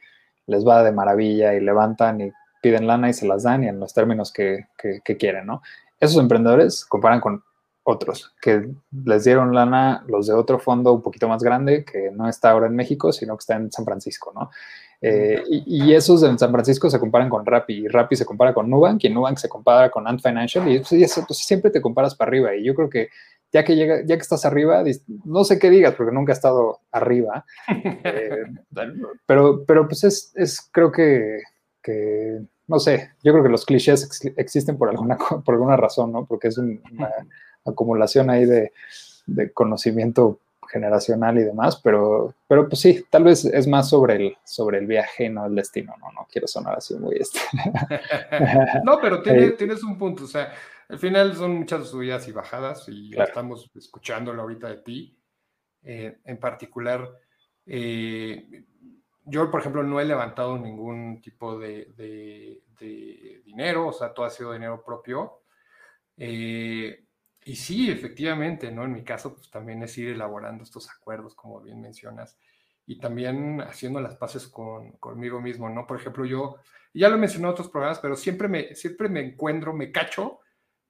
les va de maravilla y levantan y piden lana y se las dan y en los términos que, que, quieren, ¿no? Esos emprendedores comparan con otros que les dieron lana los de otro fondo un poquito más grande que no está ahora en México, sino que está en San Francisco, ¿no? Eh, y, esos en San Francisco se comparan con Rappi, y Rappi se compara con Nubank, y Nubank se compara con Ant Financial, y, eso, pues, siempre te comparas para arriba. Y yo creo que ya que, llega, ya que estás arriba, no sé qué digas, porque nunca he estado arriba, eh, pero, pero pues es, es creo que, que, no sé, yo creo que los clichés existen por alguna, por alguna razón, ¿no? Porque es una acumulación ahí de, de conocimiento generacional y demás, pero, pero pues sí, tal vez es más sobre el, sobre el viaje, no el destino, no, no quiero sonar así muy este. no, pero tiene, tienes un punto, o sea, al final son muchas subidas y bajadas y estamos escuchándolo ahorita de ti. Eh, en particular, eh, yo, por ejemplo, no he levantado ningún tipo de, de, de dinero, o sea, todo ha sido dinero propio. Eh, y sí, efectivamente, ¿no? En mi caso, pues también es ir elaborando estos acuerdos, como bien mencionas, y también haciendo las paces con, conmigo mismo, ¿no? Por ejemplo, yo, ya lo he mencionado en otros programas, pero siempre me, siempre me encuentro, me cacho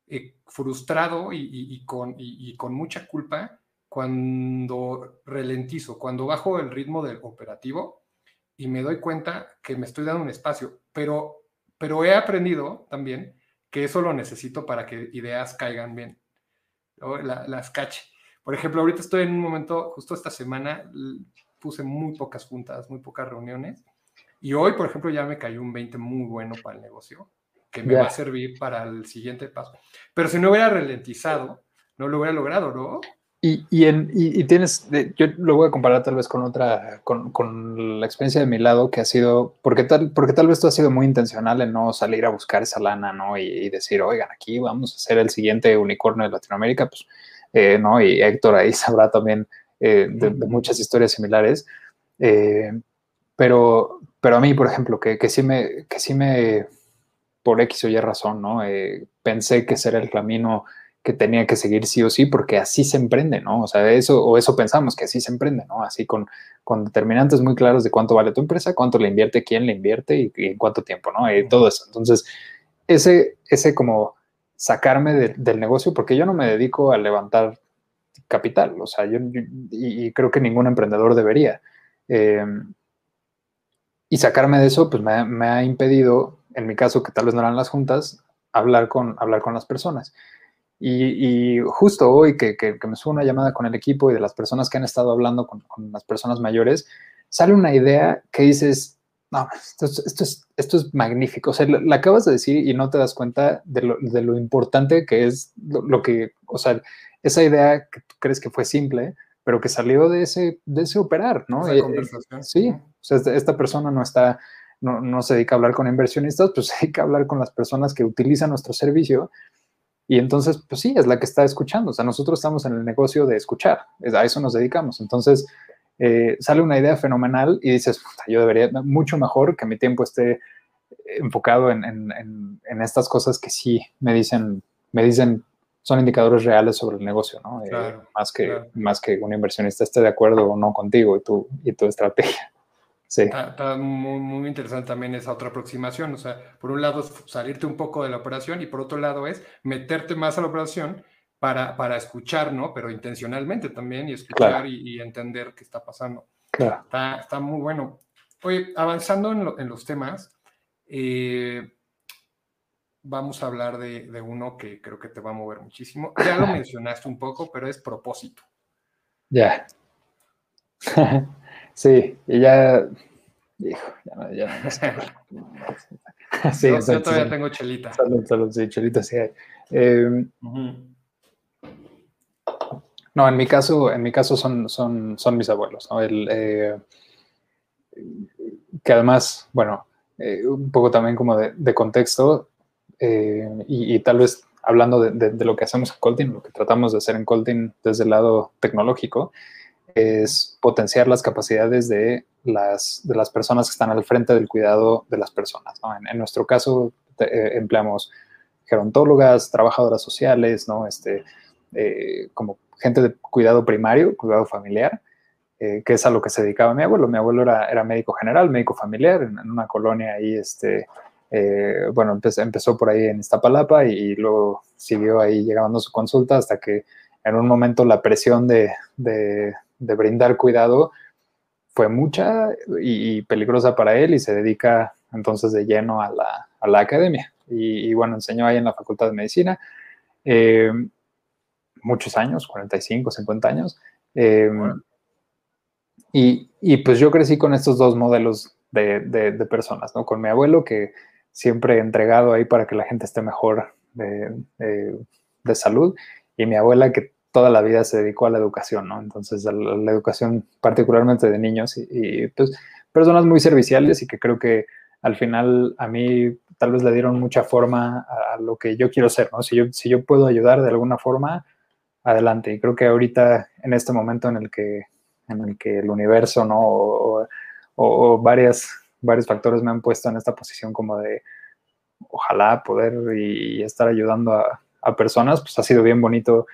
eh, frustrado y, con, y, con mucha culpa cuando ralentizo, cuando bajo el ritmo del operativo y me doy cuenta que me estoy dando un espacio, pero, pero he aprendido también que eso lo necesito para que ideas caigan bien las cache. Por ejemplo, ahorita estoy en un momento, justo esta semana, puse muy pocas juntas, muy pocas reuniones. Y hoy, por ejemplo, ya me cayó un 20 muy bueno para el negocio, que me va a servir para el siguiente paso. Pero si no hubiera ralentizado, no lo hubiera logrado, ¿no? Y, y, en, y, tienes, yo lo voy a comparar tal vez con otra, con, con, la experiencia de mi lado que ha sido, porque tal, porque tal vez tú has sido muy intencional en no salir a buscar esa lana, ¿no? Y, decir, oigan, aquí vamos a ser el siguiente unicornio de Latinoamérica, pues, eh, ¿no? Y Héctor ahí sabrá también eh, de, muchas historias similares. Eh, pero, pero a mí, por ejemplo, que, que, sí me, que sí me, por X o Y razón, ¿no? pensé que ser el camino que tenía que seguir sí o sí, porque así se emprende, ¿no? O sea, eso, o eso pensamos, que así se emprende, ¿no? Así con, con determinantes muy claros de cuánto vale tu empresa, cuánto le invierte, quién le invierte y, en cuánto tiempo, ¿no? Y todo eso. Entonces, ese, ese como sacarme del negocio, porque yo no me dedico a levantar capital, o sea, yo, y, creo que ningún emprendedor debería. Em, y sacarme de eso, pues me, me, ha impedido, en mi caso, que tal vez no eran las juntas, hablar con, hablar con las personas. Y, justo hoy que, que, me subo una llamada con el equipo y de las personas que han estado hablando con, con las personas mayores, sale una idea que dices, no, esto, esto, es, esto es magnífico. O sea, lo, acabas de decir y no te das cuenta de lo, de lo importante que es lo, que, o sea, esa idea que tú crees que fue simple, pero que salió de ese, de ese operar, ¿no? Eh, eh, sí, o sea, esta persona no está, no, no, se dedica a hablar con inversionistas, pues se dedica a hablar con las personas que utilizan nuestro servicio. Y entonces, pues sí, es la que está escuchando. O sea, nosotros estamos en el negocio de escuchar, a eso nos dedicamos. Entonces, eh, sale una idea fenomenal y dices, yo debería, mucho mejor que mi tiempo esté enfocado en, en, en, estas cosas que sí me dicen, me dicen, son indicadores reales sobre el negocio, ¿no? Eh, más, que, más que un inversionista esté de acuerdo o no contigo y tu, y tu estrategia. Sí. Está, muy, muy, interesante también esa otra aproximación. O sea, por un lado es salirte un poco de la operación y por otro lado es meterte más a la operación para, para escuchar, ¿no? Pero intencionalmente también y escuchar y, entender qué está pasando. Claro. Está, está, muy bueno. Oye, avanzando en, en los temas, eh, vamos a hablar de, de, uno que creo que te va a mover muchísimo. Ya lo mencionaste un poco, pero es propósito. Ya. sí, y ya. Hijo, ya, ya, sí, yo, todavía tengo chelita. Salud, salud, sí, chelita sí hay. Eh, no, en mi caso, en mi caso son, son, son mis abuelos, ¿no? El, eh, que además, bueno, eh, un poco también como de, contexto eh, y, tal vez hablando de, lo que hacemos en Colting, lo que tratamos de hacer en Colting desde el lado tecnológico es potenciar las capacidades de las, de las personas que están al frente del cuidado de las personas. En, nuestro caso empleamos gerontólogas, trabajadoras sociales, ¿no? Este, como gente de cuidado primario, cuidado familiar, eh, que es a lo que se dedicaba mi abuelo. Mi abuelo era, era médico general, médico familiar, en, una colonia ahí, este, eh, bueno, empezó, por ahí en Iztapalapa y, luego siguió ahí llegando a su consulta hasta que en un momento la presión de, brindar cuidado fue mucha y, peligrosa para él y se dedica entonces de lleno a la, a la academia. Y, bueno, enseñó ahí en la Facultad de Medicina. Eh, muchos años, 45, 50 años. Em, y, y, pues yo crecí con estos dos modelos de, de, personas, ¿no? Con mi abuelo que siempre he entregado ahí para que la gente esté mejor de, de, salud y mi abuela que toda la vida se dedicó a la educación, ¿no? Entonces, a la, educación particularmente de niños y, pues personas muy serviciales y que creo que al final a mí tal vez le dieron mucha forma a, lo que yo quiero ser, ¿no? Si yo, si yo puedo ayudar de alguna forma, adelante. Y creo que ahorita, en este momento en el que, en el, que el universo, ¿no? O, varias, varios factores me han puesto en esta posición como de, ojalá poder y, estar ayudando a, personas, pues ha sido bien bonito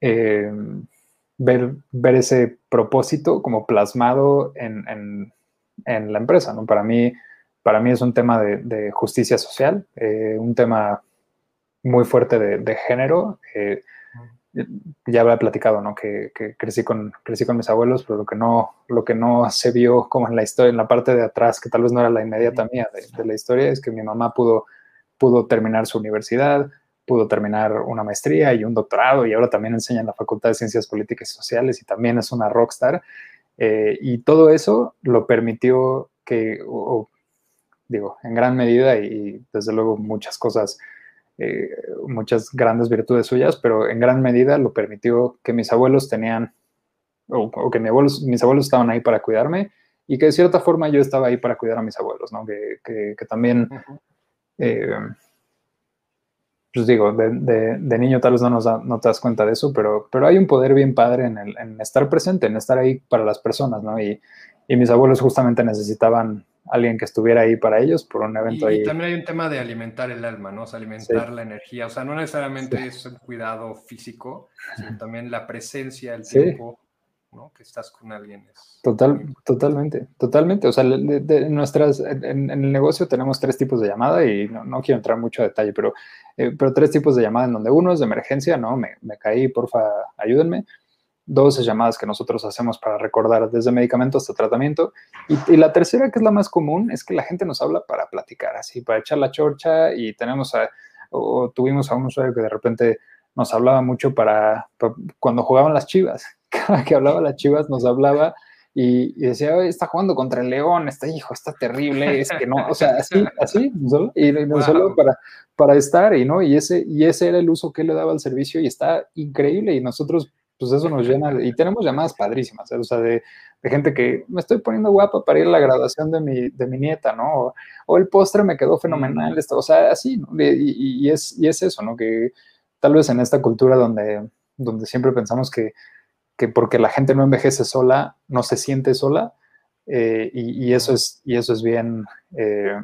eh, ver, ver ese propósito como plasmado en, en, en, la empresa, ¿no? Para mí, para mí es un tema de, de justicia social, eh, un tema muy fuerte de, de género. Eh, ya habrá platicado, ¿no? Que, crecí, con, crecí con mis abuelos, pero lo que, no, lo que no se vio como en la historia, en la parte de atrás, que tal vez no era la inmediata mía de, la historia, es que mi mamá pudo, pudo terminar su universidad, pudo terminar una maestría y un doctorado, y ahora también enseña en la Facultad de Ciencias Políticas y Sociales, y también es una rockstar. Eh, y todo eso lo permitió que, digo, en gran medida, y desde luego muchas cosas eh, muchas grandes virtudes suyas, pero en gran medida lo permitió que mis abuelos tenían, o, que mis abuelos, mis abuelos estaban ahí para cuidarme y que de cierta forma yo estaba ahí para cuidar a mis abuelos, ¿no? Que, que, también, eh, pues digo, de, de, niño tal vez no, nos no te das cuenta de eso, pero, pero hay un poder bien padre en, el, en estar presente, en estar ahí para las personas, ¿no? Y, y mis abuelos justamente necesitaban alguien que estuviera ahí para ellos por un evento y, ahí. Y también hay un tema de alimentar el alma, ¿no? O sea, alimentar la energía. O sea, no necesariamente es el cuidado físico, sino también la presencia, el tiempo, ¿no? Que estás con alguien. Total, totalmente, totalmente. O sea, de, nuestras, en, el negocio tenemos tres tipos de llamada y no, quiero entrar mucho a detalle, pero, eh, pero tres tipos de llamada en donde uno es de emergencia, ¿no? Me, me caí, porfa, ayúdenme dos llamadas que nosotros hacemos para recordar desde medicamento hasta tratamiento. Y, la tercera, que es la más común, es que la gente nos habla para platicar, así, para echar la chorcha y tenemos a, o tuvimos a un usuario que de repente nos hablaba mucho para, cuando jugaban las chivas. Cada que hablaba las chivas nos hablaba y, decía, está jugando contra el León, está hijo, está terrible, es que no, o sea, así, así, solo, y no solo para, para estar, y no, y ese, y ese era el uso que le daba al servicio, y está increíble, y nosotros, pues eso nos llena, y tenemos llamadas padrísimas, ¿eh? o sea, de, de, gente que me estoy poniendo guapa para ir a la graduación de mi, de mi nieta, ¿no? O, el postre me quedó fenomenal, o sea, así, ¿no? Y, y, es, y es eso, ¿no? Que tal vez en esta cultura donde, donde siempre pensamos que que porque la gente no envejece sola, no se siente sola, eh, y, eso es, y eso es bien, eh,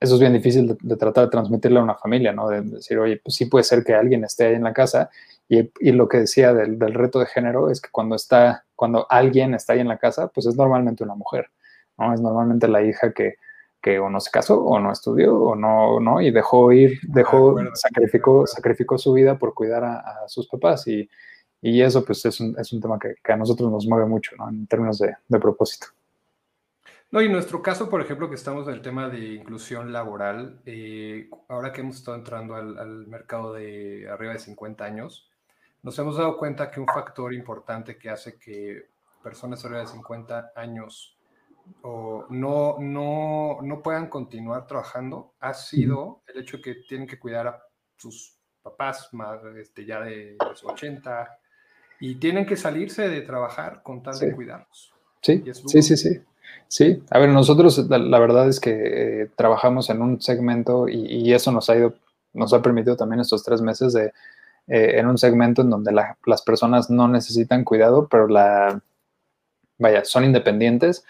eso es bien difícil de, tratar de transmitirle a una familia, ¿no? De decir, oye, pues sí puede ser que alguien esté ahí en la casa, y, y lo que decía del, del, reto de género es que cuando está, cuando alguien está ahí en la casa, pues es normalmente una mujer, ¿no? Es normalmente la hija que, que o no se casó, o no estudió, o no, no, y dejó ir, dejó, sacrificó, sacrificó su vida por cuidar a, a sus papás, y y eso pues es un, es un tema que, que, a nosotros nos mueve mucho, ¿no? En términos de, de, propósito. No, y en nuestro caso, por ejemplo, que estamos en el tema de inclusión laboral, eh, ahora que hemos estado entrando al, al, mercado de arriba de 50 años, nos hemos dado cuenta que un factor importante que hace que personas arriba de 50 años o no, no, no puedan continuar trabajando ha sido el hecho de que tienen que cuidar a sus papás más este, ya de los 80, y tienen que salirse de trabajar con tal de cuidarlos. Sí, sí, sí, sí. Sí, a ver, nosotros la, verdad es que eh, trabajamos en un segmento y, eso nos ha ido, nos ha permitido también estos tres meses de, eh, en un segmento en donde las personas no necesitan cuidado, pero la, vaya, son independientes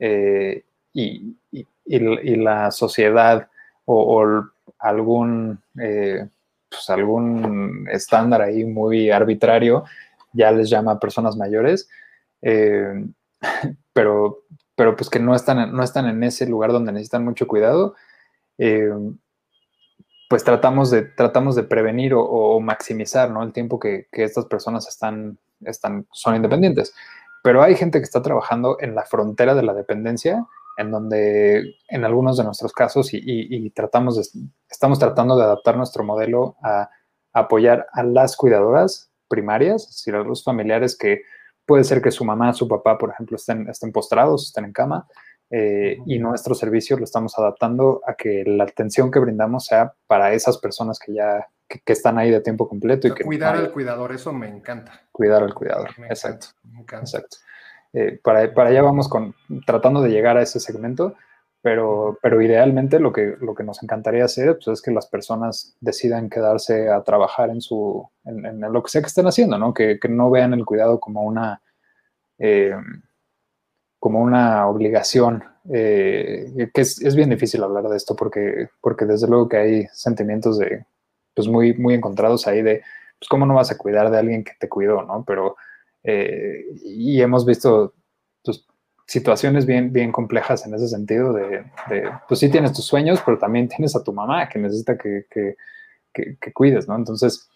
eh, y, y, y, la sociedad o, o algún, pues algún estándar ahí muy arbitrario ya les llama personas mayores, eh, pero, pero pues que no están, no están en ese lugar donde necesitan mucho cuidado, eh, pues tratamos de, tratamos de prevenir o, maximizar ¿no? el tiempo que, que, estas personas están, están, son independientes. Pero hay gente que está trabajando en la frontera de la dependencia, en donde en algunos de nuestros casos y, y, y tratamos de, estamos tratando de adaptar nuestro modelo a apoyar a las cuidadoras primarias, es decir, a los familiares que puede ser que su mamá, su papá, por ejemplo, estén, estén postrados, estén en cama, eh, y nuestro servicio lo estamos adaptando a que la atención que brindamos sea para esas personas que ya que, están ahí de tiempo completo. y que cuidar al cuidador, eso me encanta. Cuidar al cuidador, exacto. Exacto. Eh, para, para allá vamos con, tratando de llegar a ese segmento pero, pero idealmente lo que, lo que nos encantaría hacer pues, es que las personas decidan quedarse a trabajar en, su, en, lo que sea que estén haciendo, ¿no? Que, que no vean el cuidado como una, eh, como una obligación. Eh, que es, es, bien difícil hablar de esto porque, porque desde luego que hay sentimientos de, pues muy, muy encontrados ahí de, pues cómo no vas a cuidar de alguien que te cuidó, ¿no? Pero, eh, y hemos visto situaciones bien, bien complejas en ese sentido de, pues sí tienes tus sueños, pero también tienes a tu mamá que necesita que, que, que, cuides, ¿no? Entonces,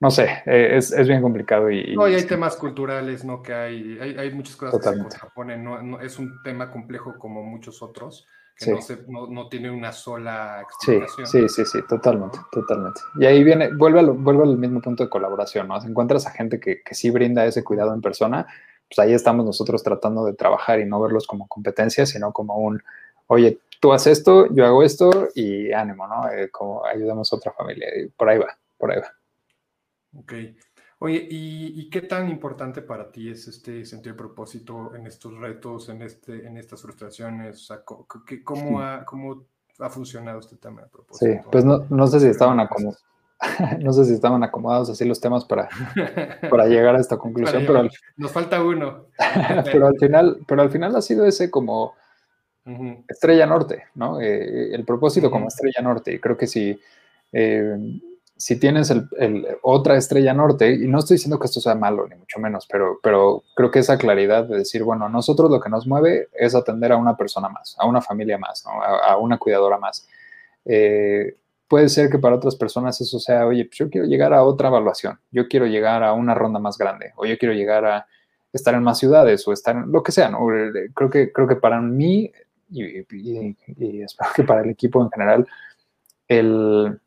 no sé, eh, es, es, bien complicado y... No, y hay temas culturales, ¿no? Que hay, hay, hay muchas cosas Totalmente. que se contraponen, ¿no? no, es un tema complejo como muchos otros, que sí. no, se, no, no, tiene una sola explicación. Sí, sí, sí, sí, totalmente, totalmente. Y ahí viene, vuelve, a vuelve al mismo punto de colaboración, ¿no? Encuentras a gente que, que sí brinda ese cuidado en persona, pues ahí estamos nosotros tratando de trabajar y no verlos como competencia, sino como un, oye, tú haces esto, yo hago esto y ánimo, ¿no? Eh, como ayudamos a otra familia. Y por ahí va, por ahí va. Ok. Oye, ¿y, ¿y, qué tan importante para ti es este sentido de propósito en estos retos, en, este, en estas frustraciones? O sea, ¿cómo, ha, cómo ha funcionado este tema de propósito? Sí, pues no, no sé si estaban acomodados no sé si estaban acomodados así los temas para, para llegar a esta conclusión, pero nos falta uno. pero al final, pero al final ha sido ese como estrella norte, ¿no? Eh, el propósito como estrella norte. Y creo que si, eh, si tienes el, el, otra estrella norte, y no estoy diciendo que esto sea malo, ni mucho menos, pero, pero creo que esa claridad de decir, bueno, nosotros lo que nos mueve es atender a una persona más, a una familia más, ¿no? a, a, una cuidadora más. Eh, puede ser que para otras personas eso sea, oye, pues yo quiero llegar a otra evaluación, yo quiero llegar a una ronda más grande, o yo quiero llegar a estar en más ciudades, o estar en lo que sea, ¿no? Creo que, creo que para mí, y, y, y espero que para el equipo en general, el,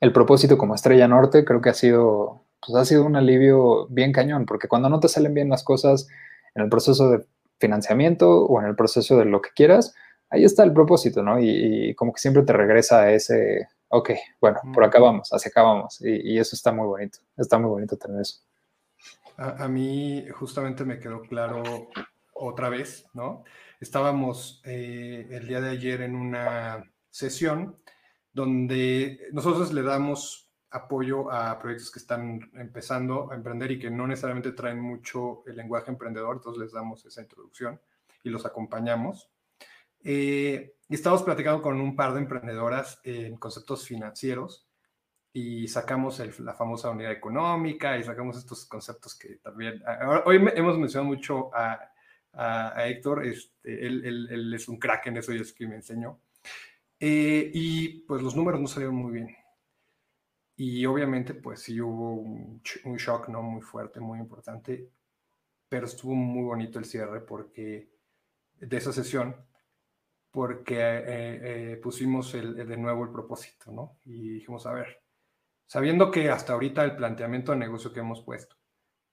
el propósito como estrella norte creo que ha sido, pues ha sido un alivio bien cañón, porque cuando no te salen bien las cosas en el proceso de financiamiento o en el proceso de lo que quieras, ahí está el propósito, ¿no? Y, como que siempre te regresa a ese, ok, bueno, por acá vamos, hacia acá vamos. Y, eso está muy bonito, está muy bonito tener eso. A, mí justamente me quedó claro otra vez, ¿no? Estábamos eh, el día de ayer en una sesión donde nosotros le damos apoyo a proyectos que están empezando a emprender y que no necesariamente traen mucho el lenguaje emprendedor, entonces les damos esa introducción y los acompañamos. Eh, y estamos platicando con un par de emprendedoras en conceptos financieros y sacamos la famosa unidad económica y sacamos estos conceptos que también... hoy hemos mencionado mucho a, Héctor, este, él, es un crack en eso y es que me enseñó. Eh, y pues los números no salieron muy bien. Y obviamente pues sí hubo un, un, shock no muy fuerte, muy importante, pero estuvo muy bonito el cierre porque de esa sesión, porque eh, eh, pusimos el, de nuevo el propósito, ¿no? Y dijimos, a ver, sabiendo que hasta ahorita el planteamiento de negocio que hemos puesto,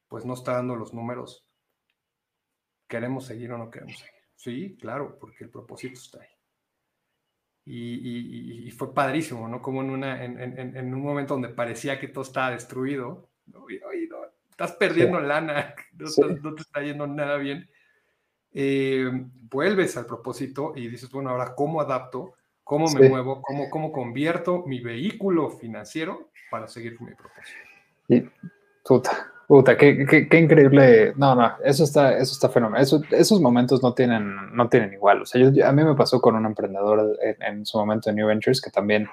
pues no está dando los números, ¿queremos seguir o no queremos seguir? Sí, claro, porque el propósito está ahí. Y, fue padrísimo, ¿no? Como en, una, en, un momento donde parecía que todo estaba destruido, ¿no? estás perdiendo lana, no, te está yendo nada bien. Eh, vuelves al propósito y dices, bueno, ahora, ¿cómo adapto? ¿Cómo me muevo? ¿Cómo, ¿Cómo convierto mi vehículo financiero para seguir con mi propósito? Y, puta, Puta, qué, qué, increíble. No, no, eso está, eso está fenomenal. esos momentos no tienen, no tienen igual. O sea, a mí me pasó con un emprendedor en, su momento de New Ventures que también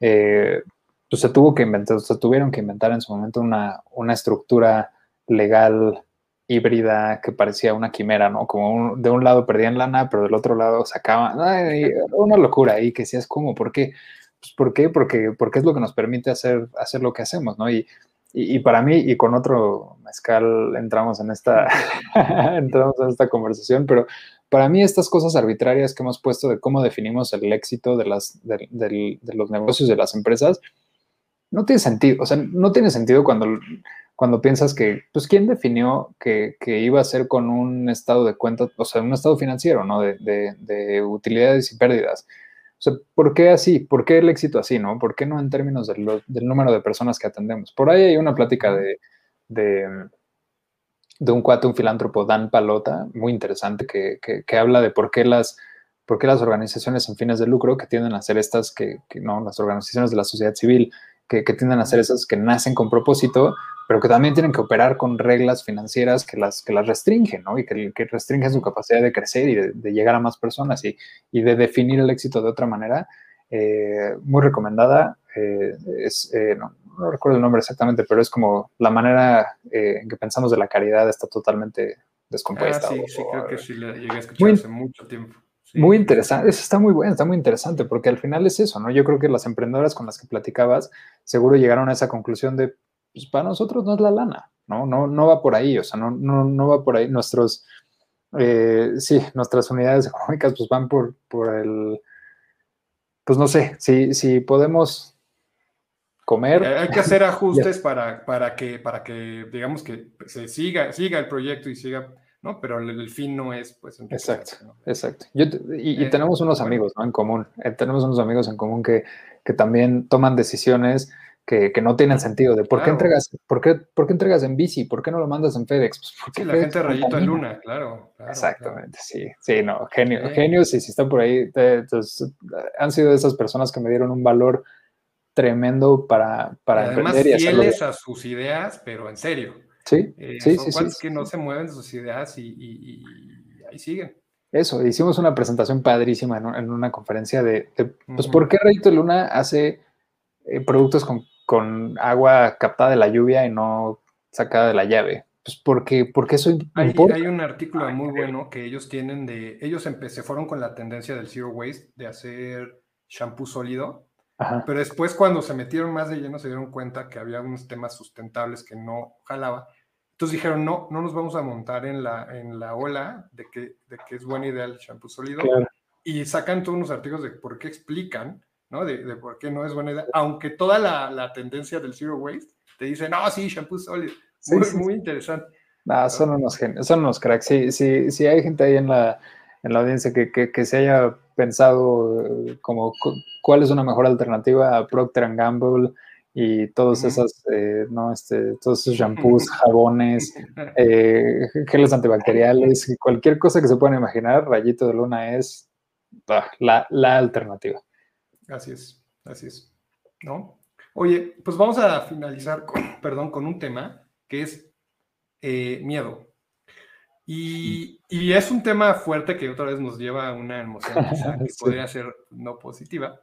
eh, pues se tuvo que inventar, se tuvieron que inventar en su momento una, una estructura legal híbrida que parecía una quimera, ¿no? Como de un lado perdían lana, pero del otro lado sacaban. una locura ahí que decías, ¿cómo? ¿Por qué? Pues, ¿por qué? Porque, porque es lo que nos permite hacer, hacer lo que hacemos, ¿no? Y y, para mí, y con otro mezcal entramos en esta, entramos en esta conversación, pero para mí estas cosas arbitrarias que hemos puesto de cómo definimos el éxito de, las, de, los negocios de las empresas, no tiene sentido. O sea, no tiene sentido cuando, cuando piensas que, pues, ¿quién definió que, que iba a ser con un estado de cuenta, o sea, un estado financiero, ¿no? De, de utilidades y pérdidas. O sea, ¿por qué así? ¿Por qué el éxito así, no? ¿Por qué no en términos del número de personas que atendemos? Por ahí hay una plática de, de, un cuate, un filántropo, Dan Palota, muy interesante, que, que, habla de por qué las por qué las organizaciones sin fines de lucro que tienden a hacer estas, que, que no, las organizaciones de la sociedad civil, que, que, tienden a hacer esas que nacen con propósito, pero que también tienen que operar con reglas financieras que las, que las restringen, ¿no? Y que, que restringen su capacidad de crecer y de, llegar a más personas y, y, de definir el éxito de otra manera. Eh, muy recomendada. Eh, es, eh, no, no, recuerdo el nombre exactamente, pero es como la manera en que pensamos de la caridad está totalmente descompuesta. Ah, sí, sí, creo que sí le llegué a escuchar hace mucho tiempo. Muy interesante, eso está muy bueno, está muy interesante, porque al final es eso, ¿no? Yo creo que las emprendedoras con las que platicabas seguro llegaron a esa conclusión de, pues para nosotros no es la lana, ¿no? No, no va por ahí, o sea, no, no, no va por ahí. Nuestros, eh, sí, nuestras unidades económicas pues van por, por el, pues no sé, si, si podemos comer. Hay que hacer ajustes para, para, que, para que, digamos, que se siga, siga el proyecto y siga ¿no? Pero el, fin no es, pues... Exacto, exacto. y, eh, tenemos unos amigos, ¿no? En común. Eh, tenemos unos amigos en común que, que también toman decisiones que, que, no tienen sentido. De por qué entregas, por qué, por qué entregas en bici, por qué no lo mandas en FedEx. Pues porque la gente rayito en luna, claro. Exactamente, sí, sí, no, genio, genios y si están por ahí, entonces, han sido esas personas que me dieron un valor tremendo para, para además fieles a sus ideas, pero en serio. Sí, eh, sí, sí, sí, que no se mueven sus ideas y, ahí siguen. Eso, hicimos una presentación padrísima en, una conferencia de, pues, ¿por qué Rayito Luna hace eh, productos con, con, agua captada de la lluvia y no sacada de la llave? Pues porque, porque eso hay, hay un artículo muy bueno que ellos tienen de, ellos se fueron con la tendencia del zero waste, de hacer shampoo sólido, pero después cuando se metieron más de lleno se dieron cuenta que había unos temas sustentables que no jalaba entonces dijeron, no, no nos vamos a montar en la, en la ola de que, de que es buena idea el shampoo sólido. Y sacan todos unos artículos de por qué explican ¿no? De, por qué no es buena idea, aunque toda la, tendencia del zero waste te dice, no, sí, shampoo sólido. Muy, muy interesante. Ah, son unos son unos cracks. Sí, sí, sí hay gente ahí en la, en la audiencia que, que, se haya pensado eh, como cuál es una mejor alternativa a Procter Gamble y todos esas, eh, ¿no? Este, todos esos shampoos, jabones, eh, geles antibacteriales, cualquier cosa que se puedan imaginar, Rayito de Luna es ah, la, la, alternativa. Así es, así es. ¿No? Oye, pues vamos a finalizar con, perdón, con un tema que es eh, miedo. Y, y, es un tema fuerte que otra vez nos lleva a una emoción que podría ser no positiva.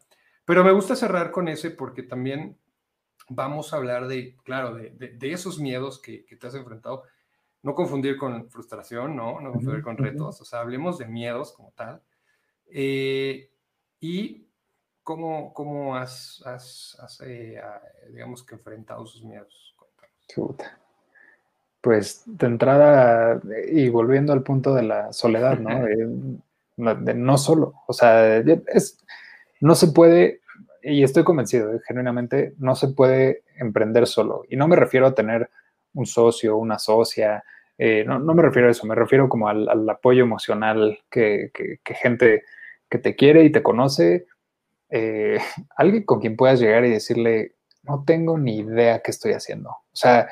Pero me gusta cerrar con ese porque también vamos a hablar de, claro, de, de, esos miedos que, que, te has enfrentado. No confundir con frustración, ¿no? No confundir con retos. O sea, hablemos de miedos como tal. Eh, y cómo, cómo has, has, has eh, digamos que, enfrentado esos miedos. Chuta. Pues de entrada, y volviendo al punto de la soledad, ¿no? de, no solo. O sea, es, no se puede y estoy convencido, genuinamente, no se puede emprender solo. Y no me refiero a tener un socio, una socia, eh, no, me refiero a eso, me refiero como al, apoyo emocional que, gente que te quiere y te conoce, eh, alguien con quien puedas llegar y decirle, no tengo ni idea qué estoy haciendo. O sea,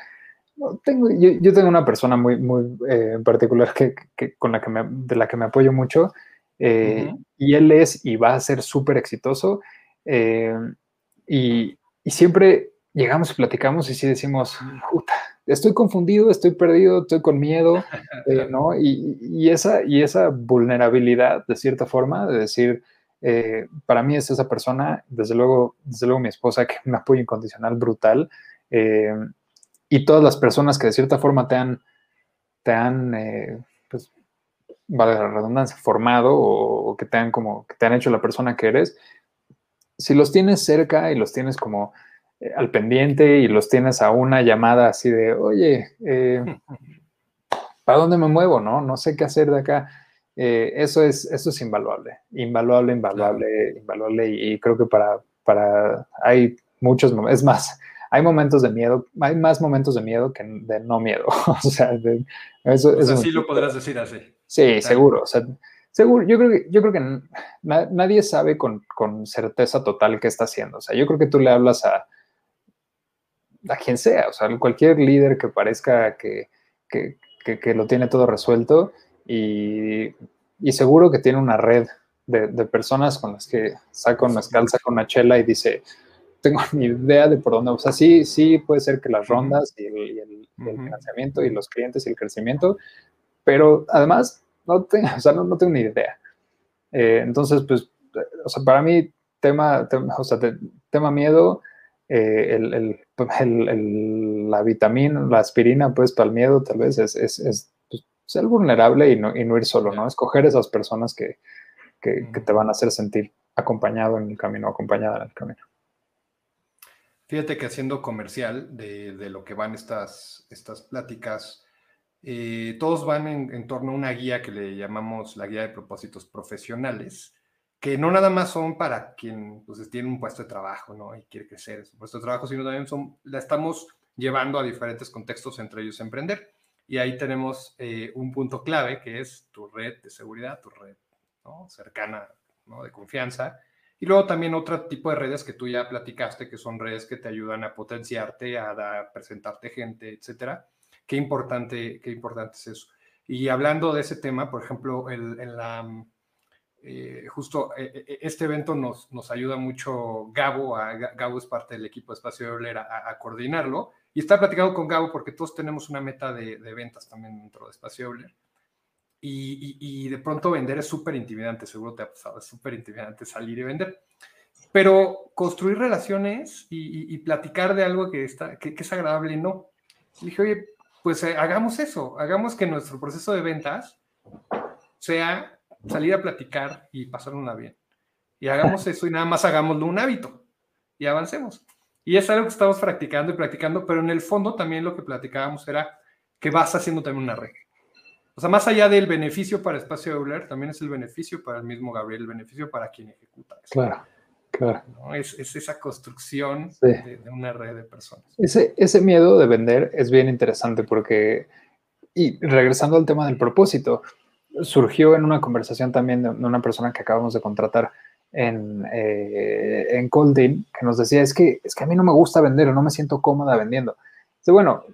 no tengo, yo, tengo una persona muy, muy eh, en particular que, con la que me, de la que me apoyo mucho, y él es y va a ser súper exitoso eh, y, siempre llegamos y platicamos y sí decimos, puta, estoy confundido, estoy perdido, estoy con miedo, eh, ¿no? Y, esa, y esa vulnerabilidad, de cierta forma, de decir, eh, para mí es esa persona, desde luego, desde luego mi esposa, que me apoyo incondicional brutal, y todas las personas que de cierta forma te han, te han pues, vale la redundancia, formado o, o, que te han como, que te han hecho la persona que eres, si los tienes cerca y los tienes como eh, al pendiente y los tienes a una llamada así de, oye, eh, ¿para dónde me muevo? No, no sé qué hacer de acá. Eh, eso, es, eso es invaluable, invaluable, invaluable, invaluable. Y, creo que para, para, hay muchos, es más, hay momentos de miedo, hay más momentos de miedo que de no miedo. o sea, eso, o sí lo podrás decir así. Sí, seguro. O sea, Seguro, yo creo que, yo creo que nadie sabe con, certeza total qué está haciendo. O sea, yo creo que tú le hablas a, a quien sea, o sea, cualquier líder que parezca que, lo tiene todo resuelto y, seguro que tiene una red de, personas con las que saca una escalza con una chela y dice, tengo ni idea de por dónde. O sea, sí, sí puede ser que las rondas y el financiamiento y los clientes y el crecimiento, pero además no tengo, o sea, no, tengo ni idea. Eh, entonces, pues, o sea, para mí, tema, o sea, tema miedo, eh, el, la vitamina, la aspirina, pues, para el miedo, tal vez es, es, es pues, ser vulnerable y no, y no, ir solo, ¿no? Escoger esas personas que, que, que, te van a hacer sentir acompañado en el camino, acompañada en el camino. Fíjate que haciendo comercial de, de lo que van estas, estas pláticas, eh, todos van en, torno a una guía que le llamamos la guía de propósitos profesionales, que no nada más son para quien pues, tiene un puesto de trabajo ¿no? y quiere crecer en su puesto de trabajo, sino también son, la estamos llevando a diferentes contextos, entre ellos emprender. Y ahí tenemos eh, un punto clave que es tu red de seguridad, tu red cercana, ¿no? de confianza. Y luego también otro tipo de redes que tú ya platicaste, que son redes que te ayudan a potenciarte, a, a presentarte gente, etcétera Qué importante, qué importante es eso. Y hablando de ese tema, por ejemplo, en la, eh, justo eh, eh, este evento nos, nos ayuda mucho Gabo, a, Gabo es parte del equipo de Espacio de Oler, a, coordinarlo. Y está platicando con Gabo porque todos tenemos una meta de, ventas también dentro de Espacio Oler. Y, y, de pronto vender es súper intimidante, seguro te ha pasado, es súper intimidante salir y vender. Pero construir relaciones y, platicar de algo que, está, que, que es agradable, no. Y dije, oye, pues eh, hagamos eso, hagamos que nuestro proceso de ventas sea salir a platicar y pasarla bien. Y hagamos eso y nada más hagámoslo un hábito y avancemos. Y es algo que estamos practicando y practicando, pero en el fondo también lo que platicábamos era que vas haciendo también una red. O sea, más allá del beneficio para Espacio Euler, también es el beneficio para el mismo Gabriel, el beneficio para quien ejecuta. Claro. Claro. Es, esa construcción de, una red de personas. Ese, ese miedo de vender es bien interesante porque, y regresando al tema del propósito, surgió en una conversación también de una persona que acabamos de contratar en, eh, en Coldin, que nos decía, es que, es que a mí no me gusta vender o no me siento cómoda vendiendo. Dice, bueno,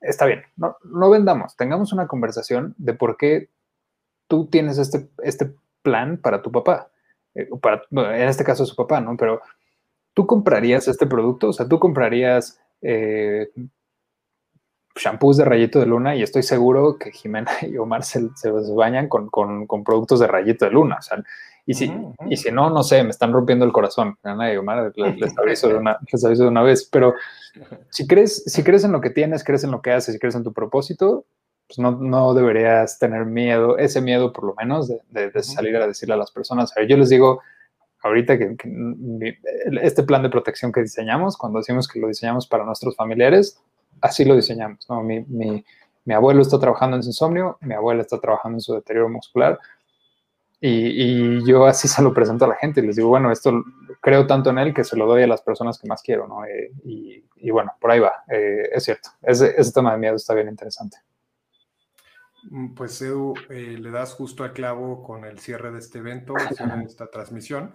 está bien, no, no vendamos, tengamos una conversación de por qué tú tienes este, este plan para tu papá. Eh, para, en este caso su papá, ¿no? Pero tú comprarías este producto, o sea, tú comprarías eh, shampoos de rayito de luna y estoy seguro que Jimena y Omar se, bañan con, productos de rayito de luna. O sea, y si, y si no, no sé, me están rompiendo el corazón. Jimena y Omar les, aviso de una, les aviso de una vez. Pero si crees, si crees en lo que tienes, crees en lo que haces, si crees en tu propósito, pues no, no, deberías tener miedo, ese miedo por lo menos de, salir a decirle a las personas. yo les digo ahorita que, este plan de protección que diseñamos, cuando decimos que lo diseñamos para nuestros familiares, así lo diseñamos. Mi, mi, mi, abuelo está trabajando en su insomnio, mi abuela está trabajando en su deterioro muscular. Y, y, yo así se lo presento a la gente y les digo, bueno, esto creo tanto en él que se lo doy a las personas que más quiero, ¿no? Eh, y, y, bueno, por ahí va, eh, es cierto, ese, ese tema de miedo está bien interesante. Mm, pues Edu, eh, le das justo al clavo con el cierre de este evento, de esta transmisión.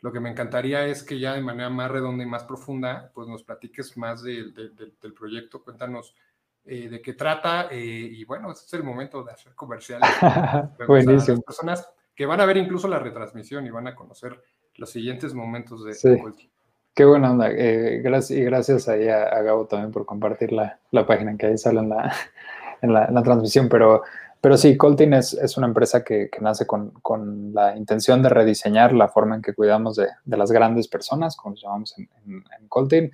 Lo que me encantaría es que ya de manera más redonda y más profunda, pues nos platiques más del proyecto, cuéntanos eh, de qué trata eh, y bueno, este es el momento de hacer comerciales. Buenísimo. Las personas que van a ver incluso la retransmisión y van a conocer los siguientes momentos de, sí. Qué buena onda. gracias, y gracias ahí a, Gabo también por compartir la, la página que ahí sale en la, transmisión, pero, pero sí, Coltin es, es una empresa que, que nace con, con, la intención de rediseñar la forma en que cuidamos de, de las grandes personas, como llamamos en, en, Coltin,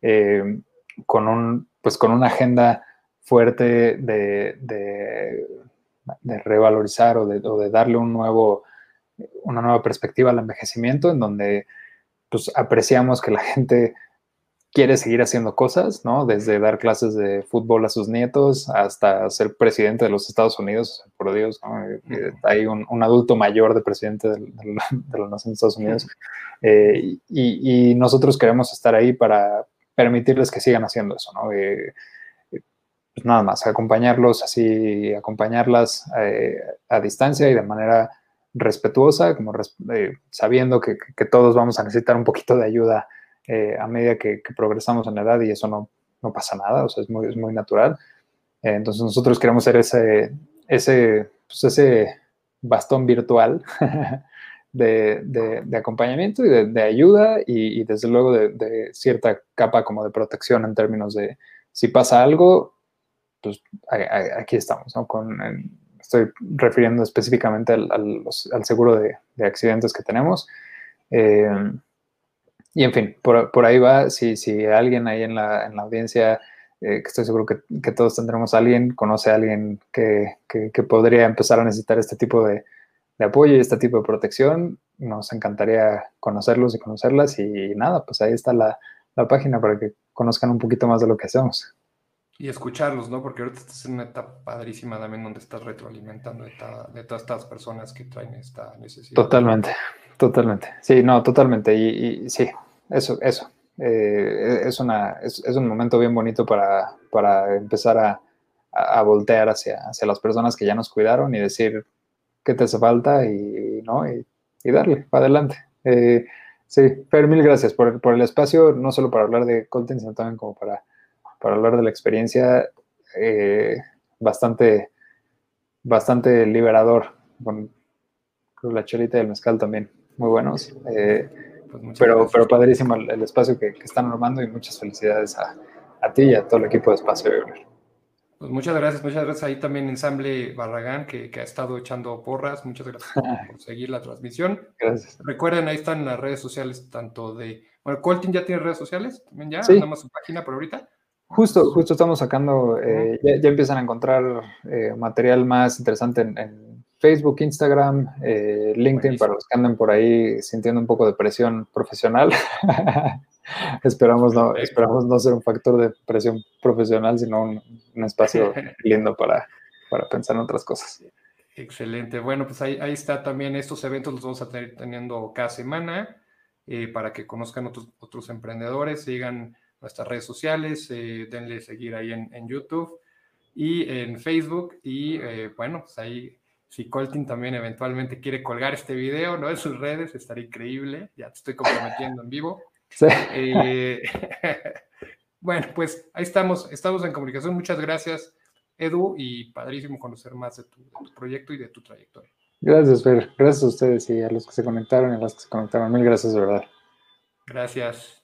eh, con, un, pues con una agenda fuerte de, de, de revalorizar o, o de, darle un nuevo, una nueva perspectiva al envejecimiento, en donde pues, apreciamos que la gente quiere seguir haciendo cosas, ¿no? Desde dar clases de fútbol a sus nietos hasta ser presidente de los Estados Unidos, por Dios, ¿no? Eh, eh, hay un, adulto mayor de presidente de, los Estados Unidos eh, y, nosotros queremos estar ahí para permitirles que sigan haciendo eso, ¿no? pues nada más, acompañarlos así, acompañarlas a distancia y de manera respetuosa, como sabiendo que, que todos vamos a necesitar un poquito de ayuda eh, a medida que, progresamos en la edad y eso no, no pasa nada, o sea, es muy, es muy natural. Eh, entonces nosotros queremos ser ese, ese, pues ese bastón virtual de, de, acompañamiento y de, ayuda y, desde luego de, cierta capa como de protección en términos de si pasa algo, pues aquí estamos, ¿no? Con, estoy refiriendo específicamente al, seguro de, accidentes que tenemos. Eh, y en fin, por, por ahí va, si, si alguien ahí en la, en la audiencia, eh, que estoy seguro que, que, todos tendremos a alguien, conoce a alguien que, que, podría empezar a necesitar este tipo de, de, apoyo y este tipo de protección, nos encantaría conocerlos y conocerlas y nada, pues ahí está la, la página para que conozcan un poquito más de lo que hacemos. Y escucharlos, ¿no? Porque ahorita estás en una etapa padrísima también donde estás retroalimentando de, de todas estas personas que traen esta necesidad. Totalmente. Totalmente. Sí, no, totalmente. Y, sí, eso, eso. Eh, es, una, es, un momento bien bonito para, para empezar a, a, voltear hacia, hacia las personas que ya nos cuidaron y decir qué te hace falta y, ¿no? y, darle para adelante. Eh, sí, pero mil gracias por, por, el espacio, no solo para hablar de Colton, sino también como para, para hablar de la experiencia eh, bastante, bastante liberador con, la chelita y el mezcal también muy buenos. Pues pero, pero padrísimo el, espacio que, están armando y muchas felicidades a, a, ti y a todo el equipo de Espacio Pues muchas gracias, muchas gracias ahí también Ensamble Barragán que, que ha estado echando porras. Muchas gracias por, seguir la transmisión. Gracias. Recuerden, ahí están las redes sociales, tanto de. Bueno, Coltin ya tiene redes sociales, también ya, sí. nada más su página por ahorita. Justo, justo estamos sacando, eh, ya, ya, empiezan a encontrar eh, material más interesante en, en Facebook, Instagram, eh, LinkedIn, para los que andan por ahí sintiendo un poco de presión profesional. esperamos, no, esperamos no ser un factor de presión profesional, sino un, espacio lindo para, para pensar en otras cosas. Excelente. Bueno, pues ahí, ahí, está también. Estos eventos los vamos a tener teniendo cada semana. eh, para que conozcan otros, otros emprendedores, sigan nuestras redes sociales, eh, denle seguir ahí en, en, YouTube y en Facebook. Y bueno, pues ahí si Coltin también eventualmente quiere colgar este video, ¿no? En sus redes, estaría increíble. Ya te estoy comprometiendo en vivo. Sí. Eh, bueno, pues ahí estamos, estamos en comunicación. Muchas gracias, Edu, y padrísimo conocer más de tu, proyecto y de tu trayectoria. Gracias, Fer. Gracias a ustedes y a los que se conectaron y a los que se conectaron. Mil gracias, de verdad. Gracias.